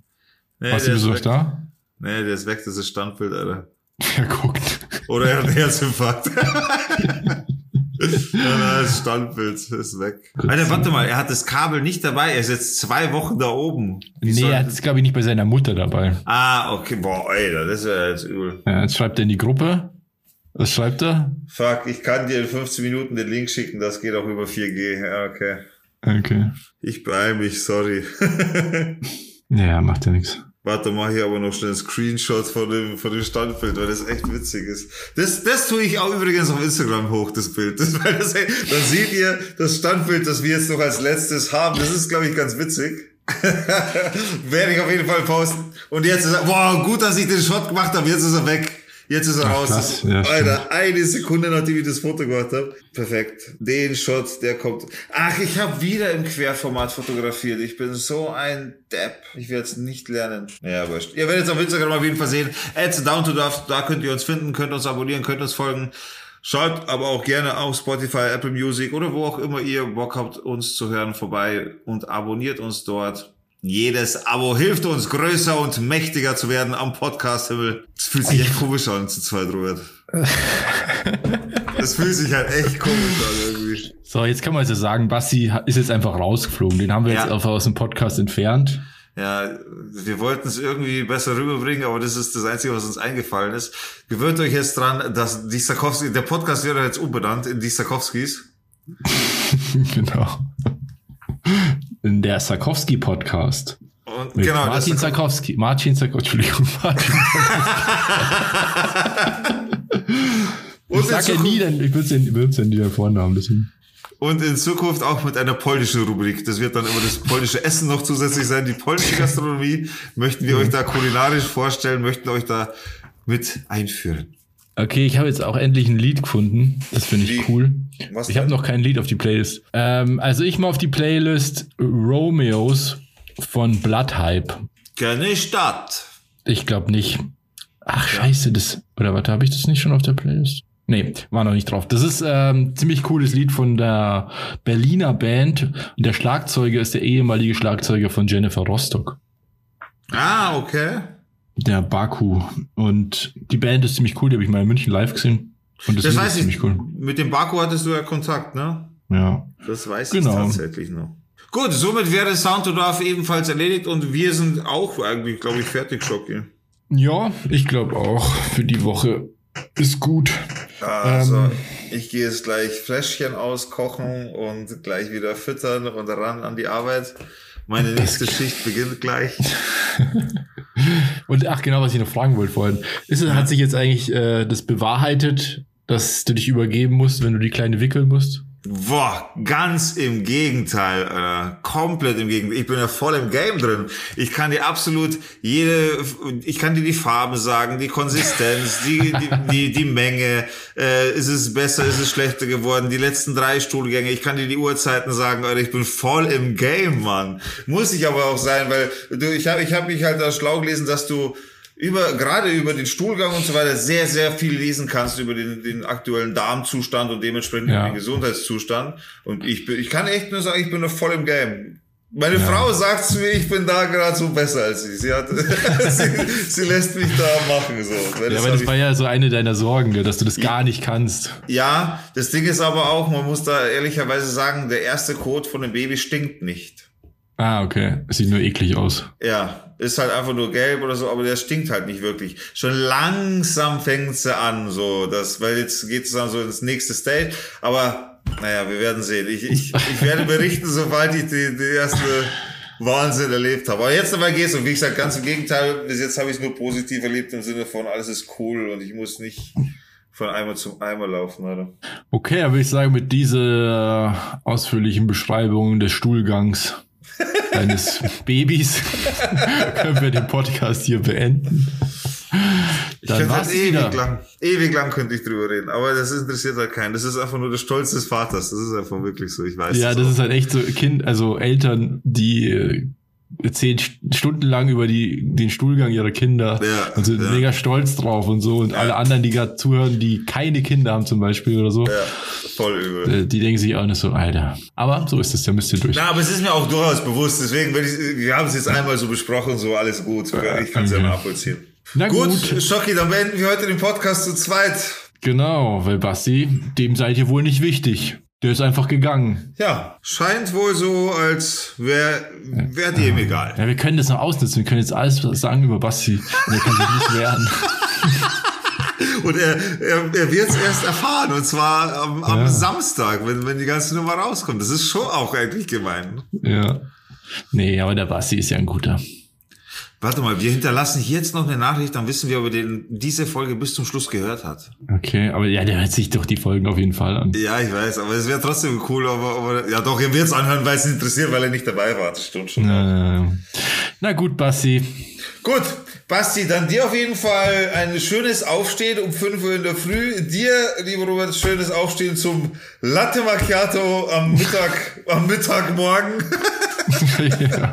Nee, Basti, bist ist du weg. da? Nee, der ist weg, das ist Standbild, Alter. Er guckt. Oder er hat einen Herzinfarkt. ja, das Standbild ist weg. Alter, warte mal, er hat das Kabel nicht dabei. Er ist jetzt zwei Wochen da oben. Wie Nee, er hat es, glaube ich, nicht bei seiner Mutter dabei. Ah, okay, boah, Alter, das wäre jetzt übel. Ja, jetzt schreibt er in die Gruppe. Was schreibt er? Fuck, ich kann dir in 15 Minuten den Link schicken, das geht auch über 4G. Ja, okay. Okay. Ich beeil mich, sorry. Ja, macht ja nichts. Warte, mach hier aber noch schnell einen Screenshot von dem, von dem Standbild, weil das echt witzig ist. Das, das tue ich auch übrigens auf Instagram hoch, das Bild. Das, weil das, dann seht ihr das Standbild, das wir jetzt noch als letztes haben. Das ist, glaube ich, ganz witzig. Werde ich auf jeden Fall posten. Und jetzt ist er, boah, gut, dass ich den Shot gemacht habe. Jetzt ist er weg. Jetzt ist er Ach, raus. krass. Ja, Alter, eine Sekunde nachdem ich das Foto gemacht habe. Perfekt. Den Shot, der kommt. Ach, ich habe wieder im Querformat fotografiert. Ich bin so ein Depp. Ich werde es nicht lernen. Ja, wurscht. Ihr werdet es auf Instagram auf jeden Fall sehen. Ads down to Dorf, da könnt ihr uns finden, könnt uns abonnieren, könnt uns folgen. Schaut aber auch gerne auf Spotify, Apple Music oder wo auch immer ihr Bock habt, uns zu hören, vorbei und abonniert uns dort. Jedes Abo hilft uns, größer und mächtiger zu werden am Podcast-Himmel. Das fühlt sich echt komisch an zu zweit, Robert. Das fühlt sich halt echt komisch an irgendwie. So, jetzt kann man also sagen, Basti ha- ist jetzt einfach rausgeflogen. Den haben wir jetzt Ja. auf, aus dem Podcast entfernt. Ja, wir wollten es irgendwie besser rüberbringen, aber das ist das Einzige, was uns eingefallen ist. Gewöhnt euch jetzt dran, dass die Sarkowski, der Podcast wird jetzt umbenannt in die Sarkowskis. genau. In der Sarkowski-Podcast. Und Mit genau, Martin Sarkowski. Martin Sarkowski. Entschuldigung, Martin. und, Ich in sag ja nie, denn ich würde ja, würd's ja nie den Vornamen, deswegen. und in Zukunft auch mit einer polnischen Rubrik. Das wird dann immer das polnische Essen noch zusätzlich sein. Die polnische Gastronomie möchten wir euch da kulinarisch vorstellen, möchten euch da mit einführen. Okay, ich habe jetzt auch endlich ein Lied gefunden. Das finde ich cool. Was Ich habe noch kein Lied auf die Playlist. Ähm, also ich mal auf die Playlist Romeos von Blood Hype. Keine Stadt. Ich glaube nicht. Ach, scheiße, das. Oder warte, habe ich das nicht schon auf der Playlist? Nee, war noch nicht drauf. Das ist ähm, ziemlich cooles Lied von der Berliner Band. Und der Schlagzeuger ist der ehemalige Schlagzeuger von Jennifer Rostock. Ah, okay. Der Baku. Und die Band ist ziemlich cool, die habe ich mal in München live gesehen. Und das, Das weiß ich. cool. Mit dem Baku hattest du ja Kontakt, ne? Ja. Das weiß Genau. ich tatsächlich noch. Gut, somit wäre Sound to Dorf ebenfalls erledigt und wir sind auch eigentlich, glaube ich, fertig, Schocki. Ja, ich glaube auch. Für die Woche ist gut. Also, Ähm. ich gehe jetzt gleich Fläschchen auskochen und gleich wieder füttern und ran an die Arbeit. Meine nächste Schicht beginnt gleich. Und ach genau, was ich noch fragen wollte vorhin. Ist es, hat sich jetzt eigentlich äh, das bewahrheitet, dass du dich übergeben musst, wenn du die Kleine wickeln musst? Boah, ganz im Gegenteil, äh, komplett im Gegenteil. Ich bin ja voll im Game drin. Ich kann dir absolut jede, ich kann dir die Farben sagen, die Konsistenz, die, die, die, die Menge, äh, ist es besser, ist es schlechter geworden, die letzten drei Stuhlgänge, ich kann dir die Uhrzeiten sagen, Alter, ich bin voll im Game, Mann. Muss ich aber auch sein, weil du, ich habe ich hab mich halt da schlau gelesen, dass du über, gerade über den Stuhlgang und so weiter sehr, sehr viel lesen kannst über den, den aktuellen Darmzustand und dementsprechend Ja. den Gesundheitszustand. Und ich bin, ich kann echt nur sagen, ich bin noch voll im Game. Meine Ja. Frau sagt zu mir, ich bin da gerade so besser als sie. Sie hat, sie, sie lässt mich da machen, so. Weil Ja, das aber das war ja so eine deiner Sorgen, dass du das gar nicht kannst. ja, das Ding ist aber auch, man muss da ehrlicherweise sagen, der erste Kot von dem Baby stinkt nicht. Ah, okay. Es sieht nur eklig aus. Ja, ist halt einfach nur gelb oder so, aber der stinkt halt nicht wirklich. Schon langsam fängt sie an, so, das, weil jetzt geht es dann so ins nächste Stage, aber naja, wir werden sehen. Ich, ich, ich werde berichten, sobald ich die, die erste Wahnsinn erlebt habe. Aber jetzt dabei geht's und wie gesagt, ganz im Gegenteil, bis jetzt habe ich es nur positiv erlebt im Sinne von alles ist cool und ich muss nicht von Eimer zum Eimer laufen, oder? Okay, würde ich sagen, mit dieser ausführlichen Beschreibung des Stuhlgangs deines Babys können wir den Podcast hier beenden. Ich Dann könnte war's halt ewig wieder. lang, ewig lang könnte ich drüber reden, aber das interessiert halt keinen. Das ist einfach nur der Stolz des Vaters. Das ist einfach wirklich so. Ich weiß. Ja, das auch. ist halt echt so Kind, also Eltern, die äh, erzählen st- stundenlang über die, den Stuhlgang ihrer Kinder Ja, und sind ja. mega stolz drauf und so. Und alle anderen, die gerade zuhören, die keine Kinder haben zum Beispiel oder so, Ja, voll übel. äh, die denken sich auch nicht so, Alter. Aber so ist es, da müsst ihr durch. Na, aber es ist mir auch durchaus bewusst. Deswegen, ich, wir haben es jetzt einmal so besprochen, so alles gut. Ich kann es ja nachvollziehen. Na Gut, gut. Schocki, dann beenden wir heute den Podcast zu zweit. Genau, weil Basti, dem seid ihr wohl nicht wichtig. Der ist einfach gegangen. Ja, scheint wohl so, als wäre wär dem egal. Ja, wir können das noch ausnutzen. Wir können jetzt alles sagen über Basti. Und er kann sich nicht wehren. Und er, er, er wird es erst erfahren, und zwar am, am Ja. Samstag, wenn, wenn die ganze Nummer rauskommt. Das ist schon auch eigentlich gemein. Ja. Nee, aber der Basti ist ja ein guter. Warte mal, wir hinterlassen hier jetzt noch eine Nachricht, dann wissen wir, ob er den, diese Folge bis zum Schluss gehört hat. Okay, aber ja, der hört sich doch die Folgen auf jeden Fall an. Ja, ich weiß, aber es wäre trotzdem cool, aber, aber ja doch, er wird es anhören, weil es interessiert, weil er nicht dabei war. Das stimmt schon. Äh, na gut, Basti. Gut, Basti, dann dir auf jeden Fall ein schönes Aufstehen um 5 Uhr in der Früh. Dir, lieber Robert, schönes Aufstehen zum Latte Macchiato am Mittag, am Mittagmorgen. ja.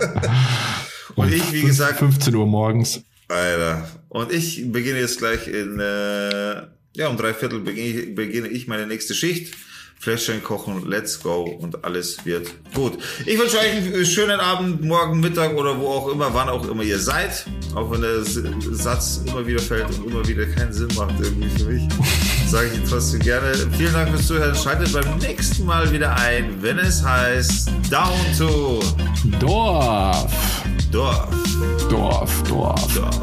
Und ich, wie gesagt, 15 Uhr morgens. Alter. Und ich beginne jetzt gleich in, äh, ja, um drei Viertel beginne ich, beginne ich meine nächste Schicht. Fläschchen kochen, let's go und alles wird gut. Ich wünsche euch einen schönen Abend, morgen, Mittag oder wo auch immer, wann auch immer ihr seid. Auch wenn der Satz immer wieder fällt und immer wieder keinen Sinn macht irgendwie für mich, sage ich ihn trotzdem gerne. Vielen Dank fürs Zuhören. Schaltet beim nächsten Mal wieder ein, wenn es heißt Down to Dorf. Dorf. Dorf, Dorf. Dorf.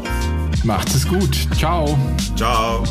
Macht es gut. Ciao. Ciao.